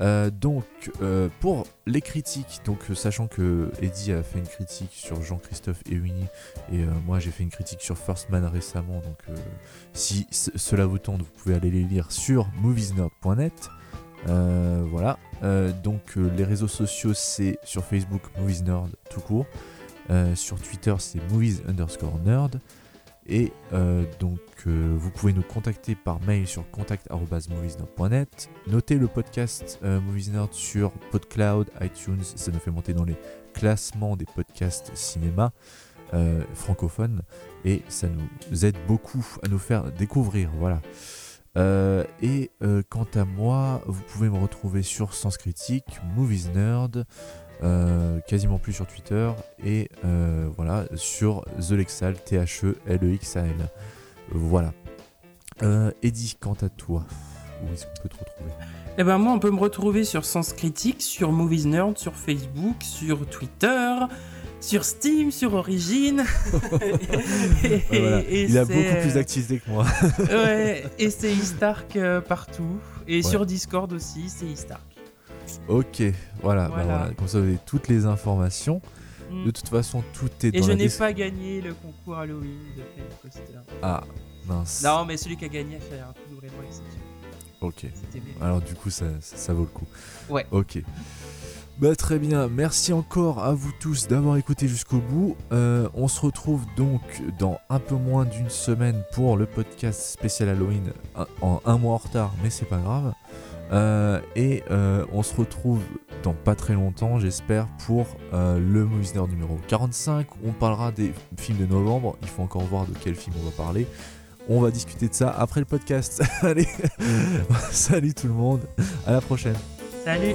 Euh, donc, euh, pour les critiques, donc euh, sachant que Eddie a fait une critique sur Jean-Christophe et et moi j'ai fait une critique sur First Man récemment, donc si cela vous tente, vous pouvez aller les lire sur moviesnerd.net. Voilà, donc les réseaux sociaux c'est sur Facebook Movies Nerd tout court, sur Twitter c'est movies underscore nerd, et euh, donc euh, vous pouvez nous contacter par mail sur contact.moviesnerd.net. Notez le podcast euh, Movies Nerd sur PodCloud, iTunes, ça nous fait monter dans les classements des podcasts cinéma euh, francophones et ça nous aide beaucoup à nous faire découvrir. Voilà. Et quant à moi, vous pouvez me retrouver sur Sens Critique, Movies Nerd, euh, quasiment plus sur Twitter, et euh, voilà, sur The Lexal, T-H-E-L-E-X-A-L. Voilà. Euh, Eddie, quant à toi, où est-ce qu'on peut te retrouver? Eh ben moi, on peut me retrouver sur Sens Critique, sur Movies Nerd, sur Facebook, sur Twitter, sur Steam, sur Origin. et, Ouais, voilà. et Il a beaucoup plus d'activité que moi. Ouais, et c'est Stark euh, partout. Et Ouais. sur Discord aussi, c'est Ok, voilà, bah Voilà. comme ça vous avez toutes les informations. Mm. De toute façon, tout est Et dans je n'ai pas gagné le concours Halloween de Fred Coster. Ah, mince. Non, mais celui qui a gagné a fait un truc vraiment exceptionnel. Ok. Alors du coup, ça, ça, ça vaut le coup. Ouais. Ok. Bah très bien, merci encore à vous tous d'avoir écouté jusqu'au bout. Euh, on se retrouve donc dans un peu moins d'une semaine pour le podcast spécial Halloween en un mois en retard, mais c'est pas grave. Euh, et euh, on se retrouve dans pas très longtemps, j'espère, pour euh, le Movies numéro 45. On parlera des films de novembre. Il faut encore voir de quel film on va parler. On va discuter de ça après le podcast. Allez, salut tout le monde, à la prochaine. Salut